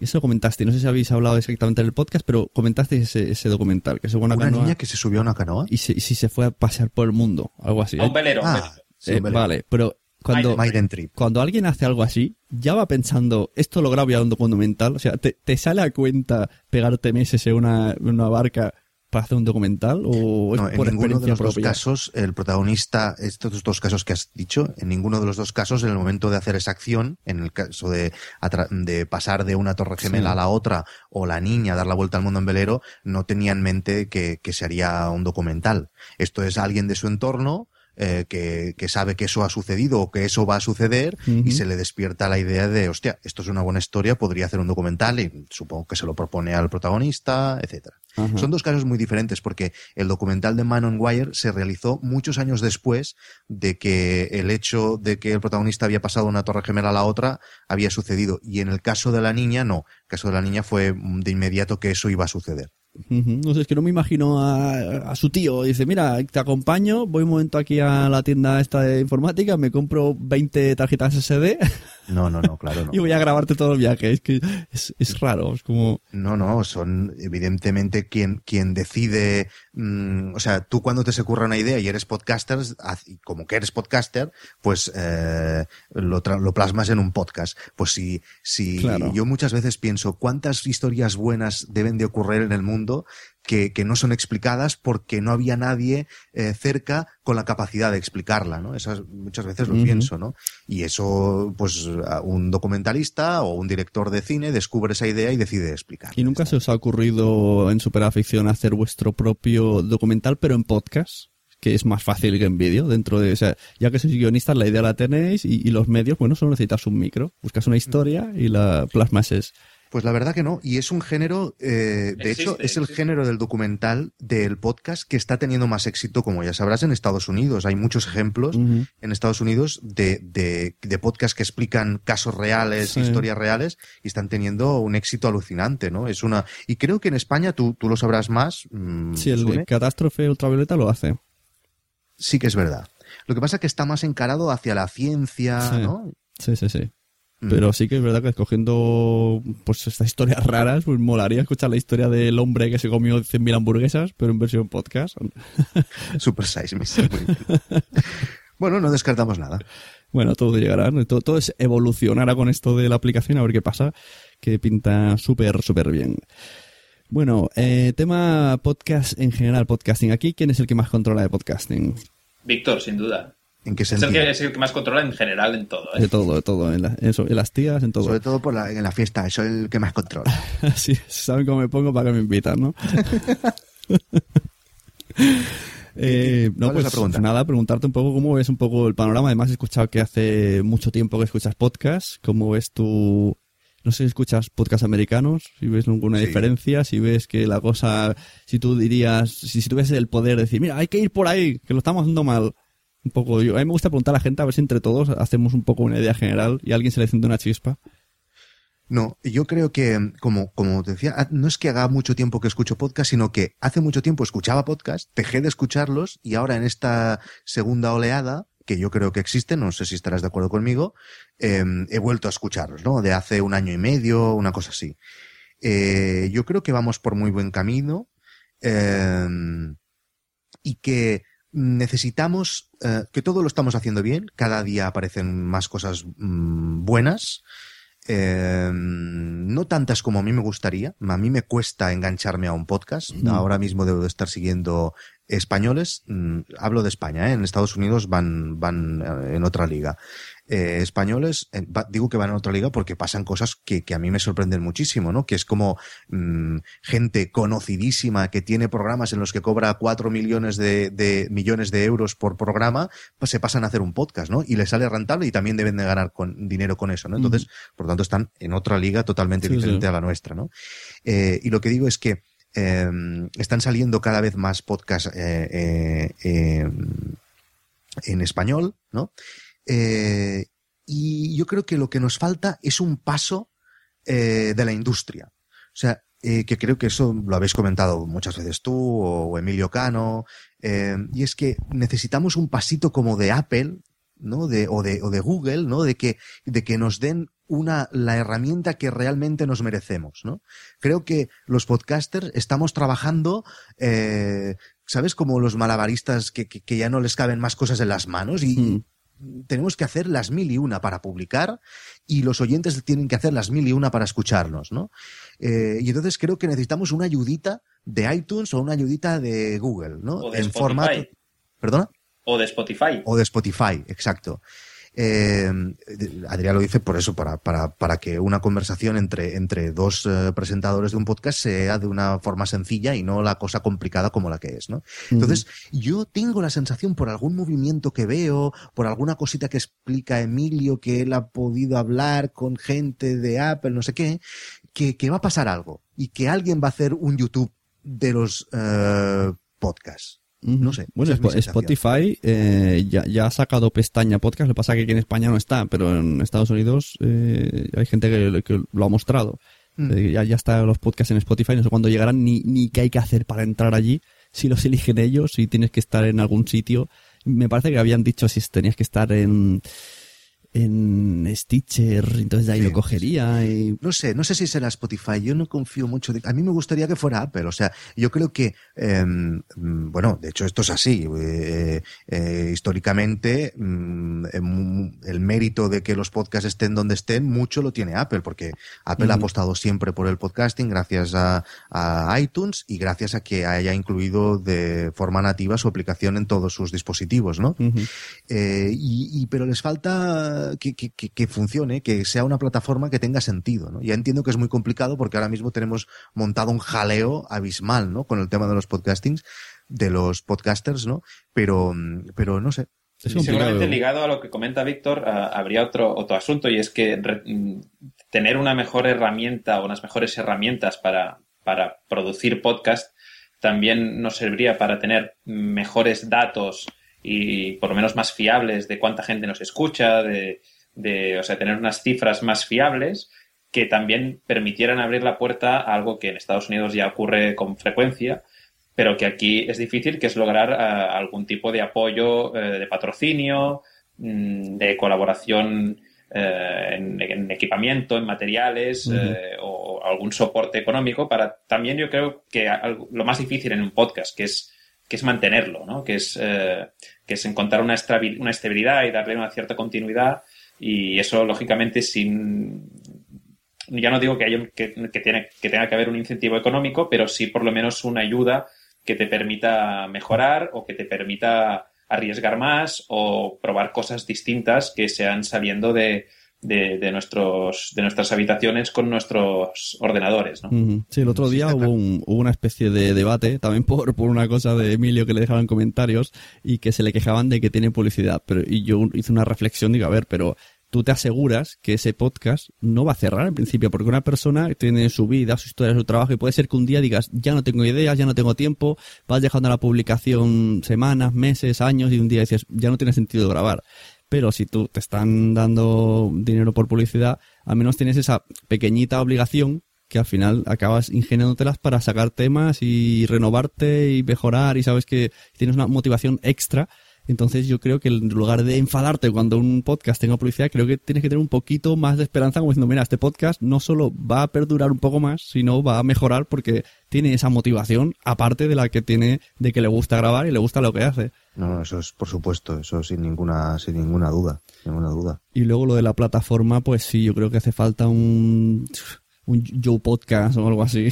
Eso lo comentaste. No sé si habéis hablado exactamente en el podcast, pero comentasteis ese, ese documental, que se una, Una canoa niña que se subió a una canoa. y, si se fue a pasear por el mundo, algo así. A un velero. un Ah, velero. sí, Eh, vale. vale, pero cuando, Maiden Trip. cuando alguien hace algo así, ya va pensando, esto lo grabo ya un documental. O sea, ¿te, te sale a cuenta pegarte meses en una, una barca para hacer un documental? ¿O No, en por ninguno de los dos casos, el protagonista, estos dos casos que has dicho, en ninguno de los dos casos, en el momento de hacer esa acción, en el caso de, de pasar de una torre gemela Sí. a la otra, o la niña dar la vuelta al mundo en velero, no tenía en mente que, que se haría un documental. Esto es alguien de su entorno, eh, que, que sabe que eso ha sucedido o que eso va a suceder y se le despierta la idea de, hostia, esto es una buena historia, podría hacer un documental y supongo que se lo propone al protagonista, etcétera. Son dos casos muy diferentes porque el documental de Man on Wire se realizó muchos años después de que el hecho de que el protagonista había pasado de una torre gemela a la otra había sucedido. Y en el caso de la niña, no. El caso de la niña fue de inmediato que eso iba a suceder. No sé, es que no me imagino a, a su tío. Dice, mira, te acompaño, voy un momento aquí a la tienda esta de informática, me compro 20 tarjetas SD No, no, no, claro, <laughs> no. y voy a grabarte todo el viaje. Es que es, es raro, es como... No, no, son evidentemente quien, quien decide, mm, o sea, tú cuando te se ocurre una idea y eres podcaster, como que eres podcaster, pues eh, lo, tra- lo plasmas en un podcast. Pues si, si Claro. yo muchas veces pienso cuántas historias buenas deben de ocurrir en el mundo que, que no son explicadas porque no había nadie eh, cerca con la capacidad de explicarla, ¿no? Esas muchas veces lo pienso, ¿no? Y eso, pues, un documentalista o un director de cine descubre esa idea y decide explicarla. ¿Y nunca se os ha ocurrido en Superaficción hacer vuestro propio documental, pero en podcast? Que es más fácil que en vídeo, dentro de, o sea, ya que sois guionistas, la idea la tenéis y, y los medios, bueno, solo necesitas un micro. Buscas una historia y la plasmas es, Pues la verdad que no. Y es un género, eh, de hecho, Existe, es el existe. género del documental, del podcast, que está teniendo más éxito, como ya sabrás, en Estados Unidos. Hay muchos ejemplos en Estados Unidos de, de, de podcasts que explican casos reales, Sí. historias reales, y están teniendo un éxito alucinante, ¿no? Es una. Y creo que en España, tú, tú lo sabrás más. mm, Sí, el Sune, de Catástrofe Ultravioleta lo hace. sí que es verdad. Lo que pasa es que está más encarado hacia la ciencia, Sí. ¿no? Sí, sí, sí. Mm. Pero sí que es verdad que escogiendo pues estas historias raras, pues molaría escuchar la historia del hombre que se comió 100.000 hamburguesas, pero en versión podcast. <laughs> Super Size Me. bueno, no descartamos nada. Bueno, todo llegará, ¿no? todo, todo es evolucionará con esto de la aplicación, a ver qué pasa, que pinta súper, súper bien. Bueno, eh, tema podcast en general, podcasting. Aquí, ¿quién es el que más controla de podcasting? Víctor, sin duda. ¿En qué Es el, sentido? que, es el que más controla en general en todo. ¿eh? De todo, de todo, en, la- eso, en las tías, en todo. Sobre todo por la, en la fiesta, soy el que más controla. <laughs> Sí, saben cómo me pongo para que me invitan, ¿no? <laughs> Eh, no, ¿Cuál es pues la pregunta? nada, preguntarte un poco cómo ves un poco el panorama. Además, he escuchado que hace mucho tiempo que escuchas podcast. ¿Cómo ves tu... No sé si escuchas podcast americanos, si ves Sí. diferencia, si ves que la cosa, si tú dirías, si, si tuvieses el poder de decir, mira, hay que ir por ahí, que lo estamos haciendo mal. Un poco, yo, a mí me gusta preguntar a la gente a ver si entre todos hacemos un poco una idea general y a alguien se le enciende una chispa. No, yo creo que, como, como te decía, ah, no es que haga mucho tiempo que escucho podcast, sino que hace mucho tiempo escuchaba podcast, dejé de escucharlos y ahora en esta segunda oleada, que yo creo que existe, no sé si estarás de acuerdo conmigo, eh, he vuelto a escucharlos, ¿no? De hace un año y medio, una cosa así. Eh, yo creo que vamos por muy buen camino eh, y que necesitamos, eh, que todo lo estamos haciendo bien, cada día aparecen más cosas mm, buenas. Eh, no tantas como a mí me gustaría. A mí me cuesta engancharme a un podcast. Mm. Ahora mismo debo de estar siguiendo españoles. Mm, hablo de España, ¿eh? en Estados Unidos van, van eh, en otra liga. Eh, españoles, eh, va- digo que van en otra liga porque pasan cosas que, que a mí me sorprenden muchísimo, ¿no? Que es como mm, gente conocidísima que tiene programas en los que cobra cuatro millones de, de- millones de euros por programa, pues se pasan a hacer un podcast, ¿no? Y les sale rentable y también deben de ganar con, dinero con eso, ¿no? Entonces, por lo tanto, están en otra liga totalmente Sí, diferente sí. a la nuestra, ¿no? Eh, y lo que digo es que eh, están saliendo cada vez más podcasts eh, eh, eh, en español, ¿no? Eh, y yo creo que lo que nos falta es un paso de la industria. O sea, que creo que eso lo habéis comentado muchas veces tú o Emilio Cano, eh, y es que necesitamos un pasito como de Apple, ¿no? De, o, de, o de Google, ¿no? De que, de que nos den una, la herramienta que realmente nos merecemos, ¿no? Creo que los podcasters estamos trabajando, eh, ¿sabes? Como los malabaristas que, que, que ya no les caben más cosas en las manos y, tenemos que hacer las mil y una para publicar y los oyentes tienen que hacer las mil y una para escucharnos, ¿no? Eh, y entonces creo que necesitamos una ayudita de iTunes o una ayudita de Google, ¿no? O de en Spotify. formato. ¿Perdona? O de Spotify. O de Spotify, exacto. Eh, Adrián lo dice por eso, para, para, para que una conversación entre, entre dos eh, presentadores de un podcast sea de una forma sencilla y no la cosa complicada como la que es, ¿no? Entonces, yo tengo la sensación por algún movimiento que veo, por alguna cosita que explica Emilio, que él ha podido hablar con gente de Apple, no sé qué, que, que va a pasar algo y que alguien va a hacer un YouTube de los eh, podcasts. No sé. Bueno, es. Spotify eh, ya, ya ha sacado pestaña podcast. Lo que pasa es que aquí en España no está, pero en Estados Unidos eh, hay gente que, que lo ha mostrado. Mm. Eh, ya, ya están los podcasts en Spotify. No sé cuándo llegarán ni, ni qué hay que hacer para entrar allí. Si los eligen ellos, si tienes que estar en algún sitio. Me parece que habían dicho si tenías que estar en en Stitcher, entonces de ahí Sí. lo cogería y No sé, no sé si será Spotify. Yo no confío mucho. De... A mí me gustaría que fuera Apple. O sea, yo creo que, eh, mm, bueno, de hecho esto es así. Eh, eh, históricamente, mm, em, el mérito de que los podcasts estén donde estén, mucho lo tiene Apple, porque Apple ha apostado siempre por el podcasting gracias a, a iTunes y gracias a que haya incluido de forma nativa su aplicación en todos sus dispositivos, ¿no? Eh, y, y- pero les falta que, que- que- que funcione, que sea una plataforma que tenga sentido, ¿no? Ya entiendo que es muy complicado porque ahora mismo tenemos montado un jaleo abismal, ¿no? Con el tema de los podcastings, de los podcasters, ¿no? Pero, pero no sé. es seguramente ligado a lo que comenta Víctor, ah, habría otro, otro asunto y es que re- mm, tener una mejor herramienta o unas mejores herramientas para, para producir podcast también nos serviría para tener mejores datos y por lo menos más fiables de cuánta gente nos escucha, de, de, o sea, tener unas cifras más fiables que también permitieran abrir la puerta a algo que en Estados Unidos ya ocurre con frecuencia, pero que aquí es difícil, que es lograr uh, algún tipo de apoyo uh, de patrocinio, mm, de colaboración uh, en, en, equipamiento, en materiales uh -huh. o algún soporte económico para también yo creo que algo, lo más difícil en un podcast, que es que es mantenerlo, ¿no? que, es, que es encontrar una, una estabilidad y darle una cierta continuidad y eso lógicamente sin ya no digo que, haya, que, que, que tenga que haber un incentivo económico, pero sí por lo menos una ayuda que te permita mejorar o que te permita arriesgar más o probar cosas distintas que sean saliendo de, de, de, nuestros, de nuestras habitaciones con nuestros ordenadores. ¿no? Sí, el otro día hubo, un, hubo, una especie de debate, también por, por una cosa de Emilio que le dejaban comentarios y que se le quejaban de que tiene publicidad. Pero, y yo hice una reflexión, digo, a ver, pero tú te aseguras que ese podcast no va a cerrar al principio, porque una persona tiene su vida, su historia, su trabajo, y puede ser que un día digas, ya no tengo ideas, ya no tengo tiempo, vas dejando la publicación semanas, meses, años, y un día dices, ya no tiene sentido grabar. Pero si tú te están dando dinero por publicidad, al menos tienes esa pequeñita obligación que al final acabas ingeniándotelas para sacar temas y renovarte y mejorar y sabes que tienes una motivación extra entonces yo creo que en lugar de enfadarte cuando un podcast tenga publicidad, creo que tienes que tener un poquito más de esperanza como diciendo, mira, este podcast no solo va a perdurar un poco más, sino va a mejorar porque tiene esa motivación aparte de la que tiene de que le gusta grabar y le gusta lo que hace. No, eso es por supuesto, eso sin ninguna sin ninguna duda, ninguna duda. Y luego lo de la plataforma, pues sí, yo creo que hace falta un un Joe Podcast o algo así.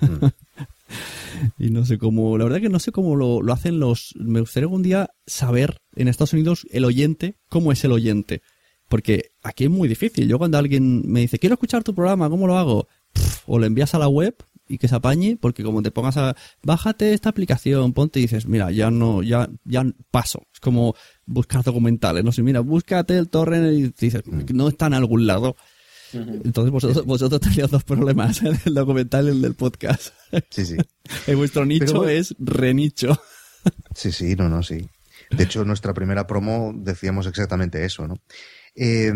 Mm. <laughs> y no sé cómo, la verdad que no sé cómo lo, lo, hacen los, me gustaría algún día saber en Estados Unidos el oyente, cómo es el oyente. Porque aquí es muy difícil. Yo cuando alguien me dice, quiero escuchar tu programa, ¿cómo lo hago? Pff, o lo envías a la web y que se apañe, porque como te pongas a, bájate esta aplicación, ponte y dices, mira, ya no, ya, ya paso. Es como buscar documentales, no sé, mira, búscate el torrent y dices, no está en algún lado. Entonces vosotros, vosotros tenéis dos problemas, ¿eh? el documental y el del podcast. Sí, sí. en vuestro nicho es renicho. Sí, sí, no, no, sí. De hecho, nuestra primera promo decíamos exactamente eso, ¿no? Eh,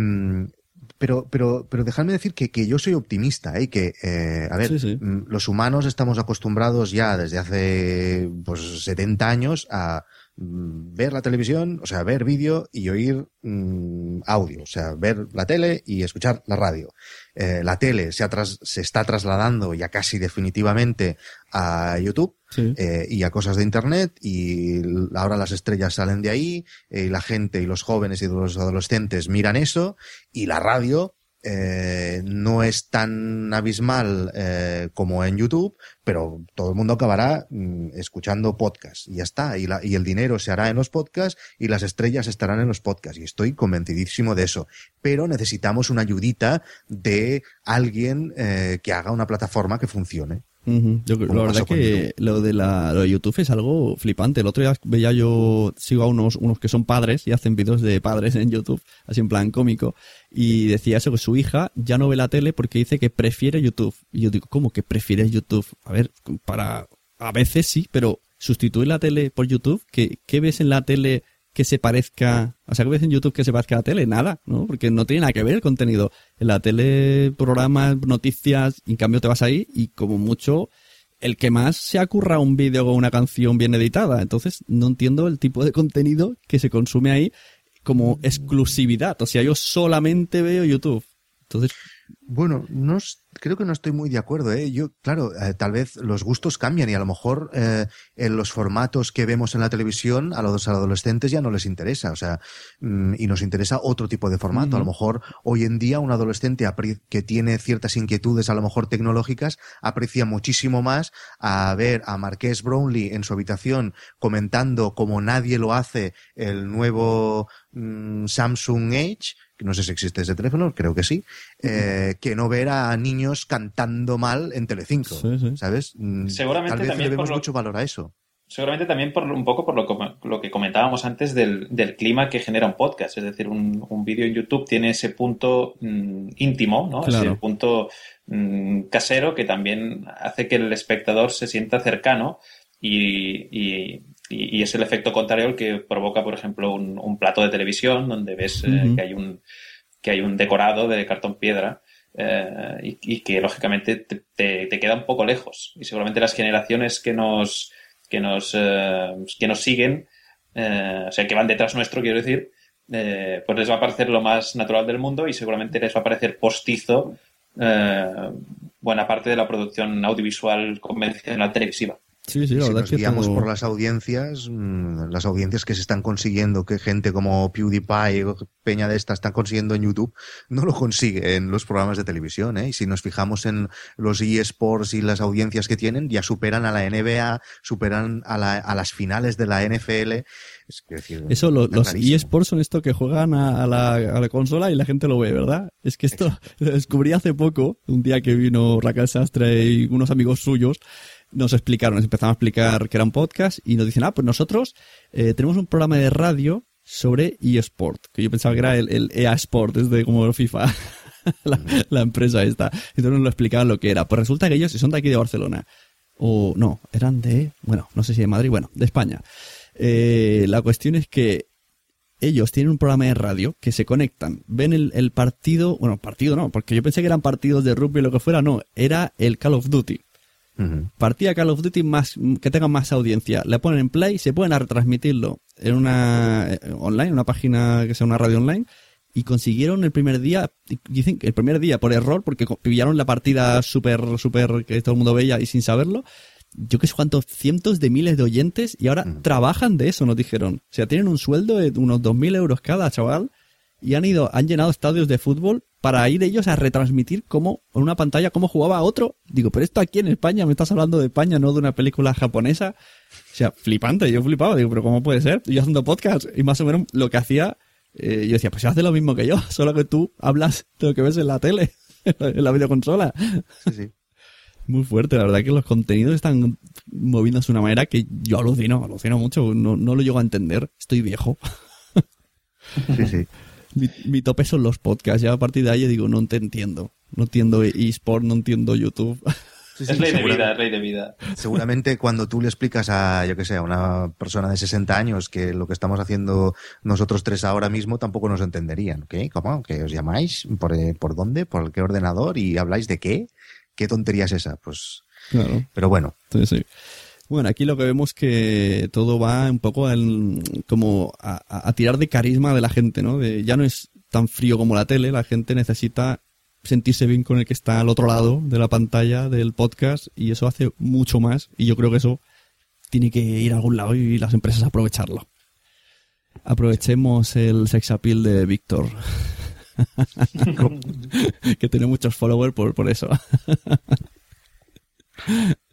pero, pero, pero dejadme decir que, que yo soy optimista, ¿eh? que, eh, a ver, sí, sí. los humanos estamos acostumbrados ya desde hace pues 70 años a ver la televisión, o sea, ver vídeo y oír mmm, audio, o sea, ver la tele y escuchar la radio. Eh, la tele se, se, está trasladando ya casi definitivamente a YouTube sí. eh, y a cosas de Internet y ahora las estrellas salen de ahí eh, y la gente y los jóvenes y los adolescentes miran eso y la radio eh, no es tan abismal eh, como en YouTube, pero todo el mundo acabará mm, escuchando podcasts y ya está. Y, la, y, el dinero se hará en los podcasts y las estrellas estarán en los podcasts. Y estoy convencidísimo de eso. Pero necesitamos una ayudita de alguien eh, que haga una plataforma que funcione. Uh -huh. Yo, la verdad que lo de, la, lo de YouTube es algo flipante. El otro día veía yo, sigo a unos, unos que son padres y hacen vídeos de padres en YouTube, así en plan cómico, y decía eso, que su hija ya no ve la tele porque dice que prefiere YouTube. Y yo digo, ¿cómo que prefiere YouTube? A ver, para, a veces sí, pero sustituir la tele por YouTube, ¿qué, qué ves en la tele que se parezca, o sea, que ves en YouTube que se parezca a la tele, nada, ¿no? Porque no tiene nada que ver el contenido. En la tele, programas, noticias, y en cambio te vas ahí y como mucho, el que más se acurra un vídeo o una canción bien editada. Entonces, no entiendo el tipo de contenido que se consume ahí como exclusividad. O sea, yo solamente veo YouTube. Entonces, bueno, no creo que no estoy muy de acuerdo. ¿eh? Yo, claro, eh, tal vez los gustos cambian y a lo mejor eh, en los formatos que vemos en la televisión a los adolescentes ya no les interesa. O sea, mm, y nos interesa otro tipo de formato. Uh -huh. A lo mejor hoy en día un adolescente que tiene ciertas inquietudes, a lo mejor tecnológicas, aprecia muchísimo más a ver a Marqués Brownlee en su habitación comentando como nadie lo hace el nuevo mm, Samsung Edge no sé si existe ese teléfono, creo que sí, eh, que no ver a niños cantando mal en Telecinco, sí, sí. ¿sabes? Seguramente Tal vez también le vemos lo... mucho valor a eso. seguramente también por un poco por lo, lo que comentábamos antes del, del, clima que genera un podcast. Es decir, un, un vídeo en YouTube tiene ese punto mm, íntimo, ¿no? Ese punto mm, casero que también hace que el espectador se sienta cercano y, y, y, es el efecto contrario el que provoca, por ejemplo, un, un plato de televisión donde ves eh, que, hay un, que hay un decorado de cartón piedra. Eh, y, que lógicamente te, te, te, queda un poco lejos. Y seguramente las generaciones que nos, que nos, eh, que nos siguen, o sea, que van detrás nuestro, quiero decir, pues les va a parecer lo más natural del mundo y seguramente les va a parecer postizo buena parte de la producción audiovisual convencional televisiva. Sí, sí, la si nos guiamos por las audiencias, mm, las audiencias que se están consiguiendo, que gente como PewDiePie o Peña de esta están consiguiendo en YouTube, no lo consigue en los programas de televisión. ¿eh? Y si nos fijamos en los eSports y las audiencias que tienen, ya superan a la NBA, superan a, la, a las finales de la NFL. Es decir, Eso, lo, los eSports son esto que juegan a, la, a, la, consola y la gente lo ve, ¿verdad? Es que esto <laughs> lo descubrí hace poco, un día que vino Raquel Sastre y unos amigos suyos nos explicaron, nos empezaron a explicar que era un podcast y nos dicen, ah, pues nosotros eh, tenemos un programa de radio sobre eSport, que yo pensaba que era el, el EA Sport, desde como FIFA, <laughs> la, la, empresa esta. Entonces nos lo explicaban lo que era. Pues resulta que ellos son de aquí de Barcelona. O no, eran de, bueno, no sé si de Madrid, bueno, de España. Eh, la cuestión es que ellos tienen un programa de radio que se conectan, ven el, el, partido, bueno, partido no, porque yo pensé que eran partidos de rugby o lo que fuera, no, era el Call of Duty. Partida Call of Duty más que tenga más audiencia. Le ponen en play, se pueden retransmitirlo en una eh, online, una página que sea una radio online. Y consiguieron el primer día, dicen que el primer día por error, porque pillaron la partida súper, súper que todo el mundo veía y sin saberlo. Yo que sé cuántos cientos de miles de oyentes y ahora trabajan de eso, nos dijeron. O sea, tienen un sueldo de unos 2.000 euros cada, chaval. Y han ido, han llenado estadios de fútbol para ir ellos a retransmitir cómo, en una pantalla, cómo jugaba otro. Digo, pero esto aquí en España, me estás hablando de España, no de una película japonesa. O sea, flipante, yo flipaba, digo, pero ¿cómo puede ser? Yo haciendo podcast y más o menos lo que hacía, eh, yo decía, pues hace lo mismo que yo, <laughs> solo que tú hablas de lo que ves en la tele, <laughs> en la videoconsola. Sí, sí. Muy fuerte, la verdad que los contenidos están moviéndose de una manera que yo alucino, alucino mucho, no, no lo llego a entender, estoy viejo. Sí, sí <laughs> mi, mi, tope son los podcasts. Ya a partir de ahí digo, no te entiendo. No entiendo eSport, no entiendo YouTube. Sí, sí, es ley de vida, es ley de vida. Seguramente cuando tú le explicas a, yo que sé, a una persona de 60 años que lo que estamos haciendo nosotros tres ahora mismo tampoco nos entenderían. ¿Qué? ¿Cómo? ¿Que os llamáis? ¿Por, eh, ¿Por dónde? ¿Por qué ordenador? ¿Y habláis de qué? ¿Qué tontería es esa? Pues. Claro. Pero bueno. Sí, sí. Bueno, aquí lo que vemos que todo va un poco en, como a, a, tirar de carisma de la gente, ¿no? De, ya no es tan frío como la tele, la gente necesita sentirse bien con el que está al otro lado de la pantalla del podcast y eso hace mucho más y yo creo que eso tiene que ir a algún lado y las empresas aprovecharlo. Aprovechemos el sex appeal de Víctor. <laughs> que tiene muchos followers por, por eso. <laughs>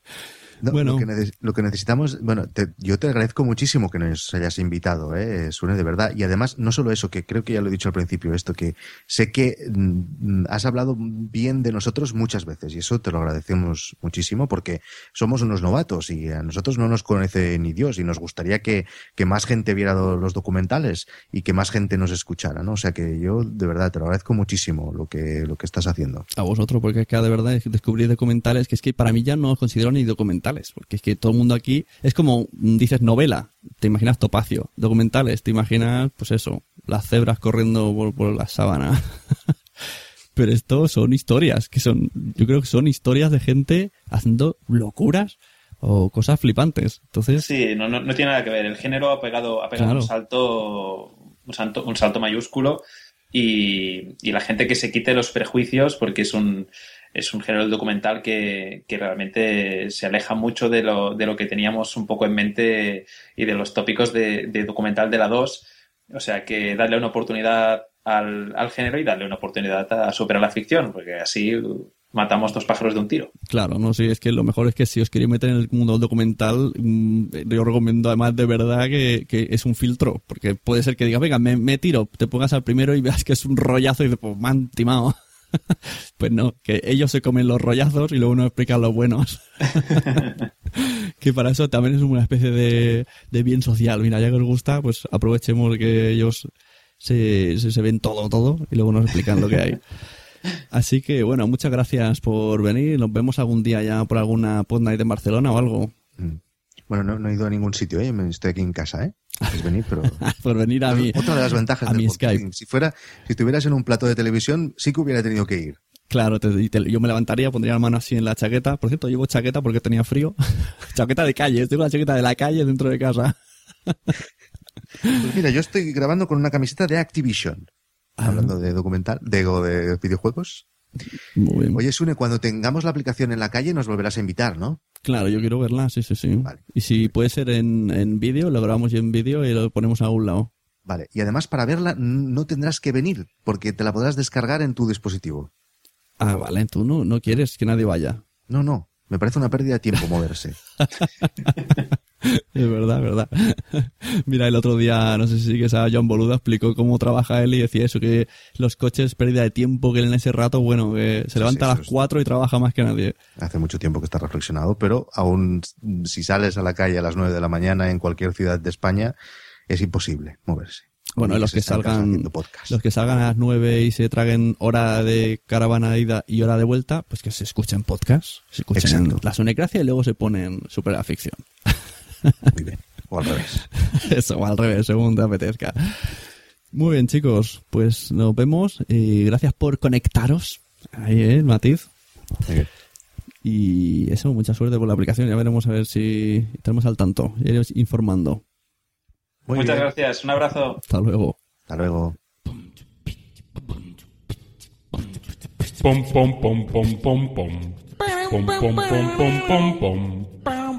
bueno. lo, que necesitamos, bueno, yo te agradezco muchísimo que nos hayas invitado, ¿eh? Suene de verdad. Y además, no solo eso, que creo que ya lo he dicho al principio, esto, que sé que mm, has hablado bien de nosotros muchas veces y eso te lo agradecemos muchísimo porque somos unos novatos y a nosotros no nos conoce ni Dios y nos gustaría que, que más gente viera los documentales y que más gente nos escuchara, ¿no? O sea que yo de verdad te lo agradezco muchísimo lo que, lo que estás haciendo. A vosotros, porque que de verdad descubrir documentales que es que para mí ya no os considero ni documentales porque es que todo el mundo aquí es como dices novela, te imaginas topacio, documentales, te imaginas, pues eso, las cebras corriendo por, la sábana. <laughs> Pero esto son historias, que son, yo creo que son historias de gente haciendo locuras o cosas flipantes. Entonces. Sí, no, no, tiene nada que ver. El género ha pegado, ha pegado un salto, un salto, un salto mayúsculo y, y la gente que se quite los prejuicios porque es un, es un género documental que, que, realmente se aleja mucho de lo, de lo que teníamos un poco en mente y de los tópicos de, de documental de la 2. O sea que darle una oportunidad al, al, género y darle una oportunidad a superar la ficción, porque así matamos dos pájaros de un tiro. Claro, no sé, es que lo mejor es que si os queréis meter en el mundo documental, mm, yo recomiendo además de verdad que, que es un filtro, porque puede ser que digas, venga, me, me, tiro, te pongas al primero y veas que es un rollazo y dices, pues me timado. <laughs> pues no, que ellos se comen los rollazos y luego nos explican los buenos. <laughs> que para eso también es una especie de, de bien social. Mira, ya que os gusta, pues aprovechemos que ellos se, se, se ven todo, todo y luego nos explican lo que hay. <laughs> Así que bueno, muchas gracias por venir. Nos vemos algún día ya por alguna pod night en Barcelona o algo. Mm. Bueno, no, no he ido a ningún sitio, ¿eh? Me- estoy aquí en casa, ¿eh? Es venir, pero... <laughs> por venir a mi, Otra de las ventajas a del mi. Skype. Si fuera, si estuvieras en un plato de televisión, sí que hubiera tenido que ir. Claro, te- yo me levantaría, pondría la mano así en la chaqueta. Por cierto, llevo chaqueta porque tenía frío. <laughs> chaqueta de calle, tengo la chaqueta de la calle dentro de casa. Pues mira, yo estoy grabando con una camiseta de Activision. Ah. Hablando de documental, de, de videojuegos. Muy bien. Oye, Sune, cuando tengamos la aplicación en la calle nos volverás a invitar, ¿no? Claro, yo quiero verla, sí, sí, sí. Vale. Y si puede ser en, en vídeo, lo grabamos en vídeo y lo ponemos a un lado. Vale. Y además, para verla no tendrás que venir, porque te la podrás descargar en tu dispositivo. Ah, vale, tú no, no quieres que nadie vaya. No, no. Me parece una pérdida de tiempo moverse. <laughs> <laughs> Es verdad, verdad. <laughs> Mira, el otro día, no sé si sigues a John Boluda, explicó cómo trabaja él y decía eso, que los coches, pérdida de tiempo, que él en ese rato, bueno, que se levanta sí, a eso las es- 4 y trabaja más que nadie. Hace mucho tiempo que está reflexionado, pero aún si sales a la calle a las 9 de la mañana en cualquier ciudad de España, es imposible moverse. Bueno, los que salgan, los que salgan a las 9 y se traguen hora de caravana de ida y hora de vuelta, pues que se escuchen podcast, se escuchen Exacto. la sunecracia y luego se ponen super a ficción. <laughs> Muy bien. O al revés. Eso, o al revés, según te apetezca. Muy bien, chicos, pues nos vemos y gracias por conectaros. Ahí, ¿eh? El matiz. Y eso, mucha suerte por la aplicación. Ya veremos a ver si estaremos al tanto. Ya iremos informando. Muy Muchas bien. gracias. Un abrazo. Hasta luego. Hasta luego. Pom pom pom pom pom pom. Pom pom pom pom pom pom.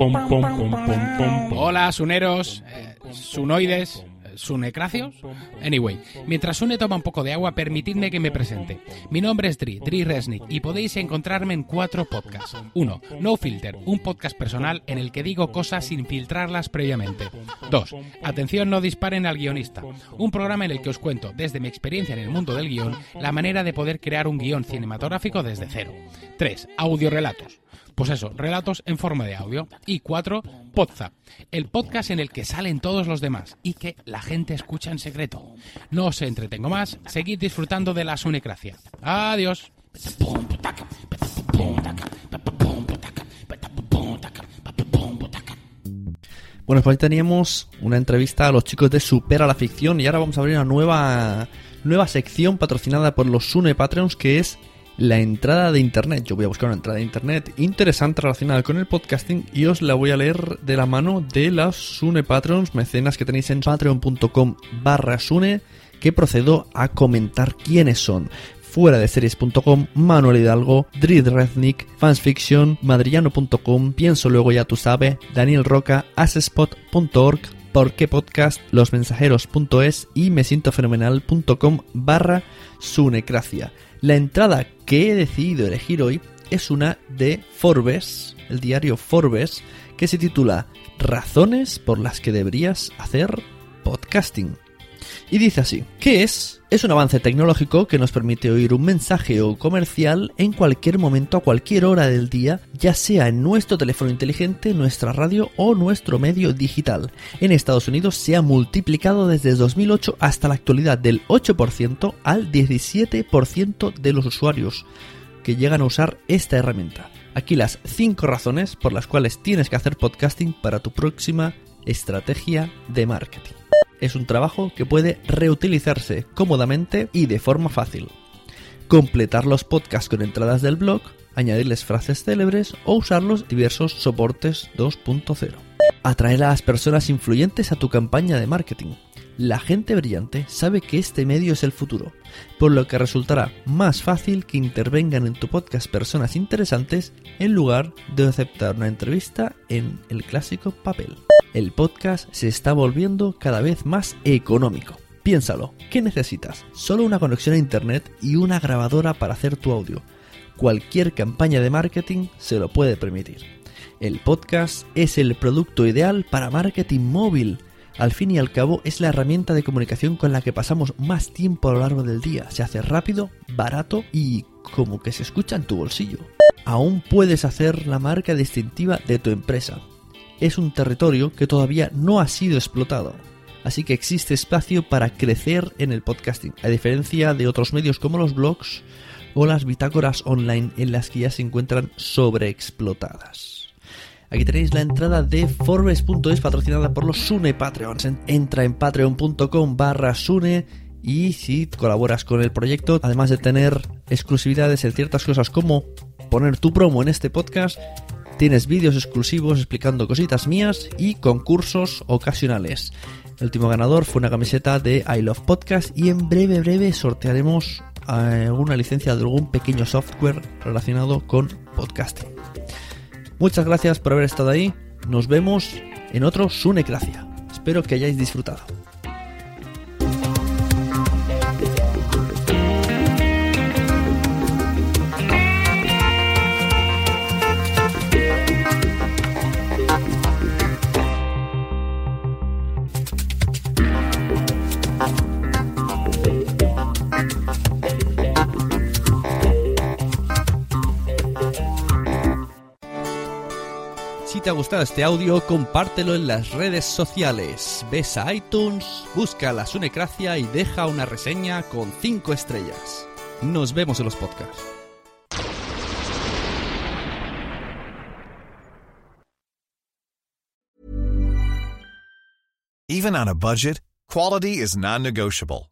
Pom pom pom pom pom pom. Hola, suneros, eh, sunoides, sunecracios. Anyway, mientras Sune toma un poco de agua, permitidme que me presente. Mi nombre es Dri, Dri Resnick, y podéis encontrarme en cuatro podcasts. Uno, No Filter, un podcast personal en el que digo cosas sin filtrarlas previamente. Dos, Atención, no disparen al guionista, un programa en el que os cuento, desde mi experiencia en el mundo del guion, la manera de poder crear un guion cinematográfico desde cero. Tres, Audiorelatos. Pues eso, relatos en forma de audio. Y cuatro, Podzap, el podcast en el que salen todos los demás y que la gente escucha en secreto. No os entretengo más, seguid disfrutando de la sunecracia. Adiós. Bueno, pues ahí teníamos una entrevista a los chicos de Supera la Ficción y ahora vamos a abrir una nueva, nueva sección patrocinada por los Sune Patreons que es la entrada de internet. Yo voy a buscar una entrada de internet interesante relacionada con el podcasting y os la voy a leer de la mano de las Sune Patrons, mecenas que tenéis en patreon.com barra Sune, que procedo a comentar quiénes son fuera de series.com, Manuel Hidalgo, Drid Rednick, Fansfiction, Madrillano.com, Pienso Luego Ya Tú Sabes, Daniel Roca, Asespot.org, Porque Podcast, Losmensajeros.es y mesientofenomenal.com barra Sunecracia. La entrada que he decidido elegir hoy es una de Forbes, el diario Forbes, que se titula Razones por las que deberías hacer podcasting. Y dice así, ¿qué es? Es un avance tecnológico que nos permite oír un mensaje o comercial en cualquier momento a cualquier hora del día, ya sea en nuestro teléfono inteligente, nuestra radio o nuestro medio digital. En Estados Unidos se ha multiplicado desde 2008 hasta la actualidad del 8% al 17% de los usuarios que llegan a usar esta herramienta. Aquí las 5 razones por las cuales tienes que hacer podcasting para tu próxima estrategia de marketing es un trabajo que puede reutilizarse cómodamente y de forma fácil. Completar los podcasts con entradas del blog, añadirles frases célebres o usarlos en diversos soportes 2.0. Atraer a las personas influyentes a tu campaña de marketing. La gente brillante sabe que este medio es el futuro, por lo que resultará más fácil que intervengan en tu podcast personas interesantes en lugar de aceptar una entrevista en el clásico papel el podcast se está volviendo cada vez más económico. Piénsalo, ¿qué necesitas? Solo una conexión a internet y una grabadora para hacer tu audio. Cualquier campaña de marketing se lo puede permitir. El podcast es el producto ideal para marketing móvil. Al fin y al cabo es la herramienta de comunicación con la que pasamos más tiempo a lo largo del día. Se hace rápido, barato y como que se escucha en tu bolsillo. Aún puedes hacer la marca distintiva de tu empresa es un territorio que todavía no ha sido explotado. Así que existe espacio para crecer en el podcasting, a diferencia de otros medios como los blogs o las bitácoras online en las que ya se encuentran sobreexplotadas. Aquí tenéis la entrada de Forbes.es patrocinada por los Sune Patreons. Entra en patreon.com barra Sune y si colaboras con el proyecto, además de tener exclusividades en ciertas cosas como poner tu promo en este podcast, tienes vídeos exclusivos explicando cositas mías y concursos ocasionales. El último ganador fue una camiseta de I Love Podcast y en breve, breve sortearemos alguna licencia de algún pequeño software relacionado con podcasting. Muchas gracias por haber estado ahí. Nos vemos en otro Sunecracia. Espero que hayáis disfrutado. Te ha gustado este audio, compártelo en las redes sociales. Ves a iTunes, busca la Sunecracia y deja una reseña con 5 estrellas. Nos vemos en los podcasts. Even on a budget, quality is non-negotiable.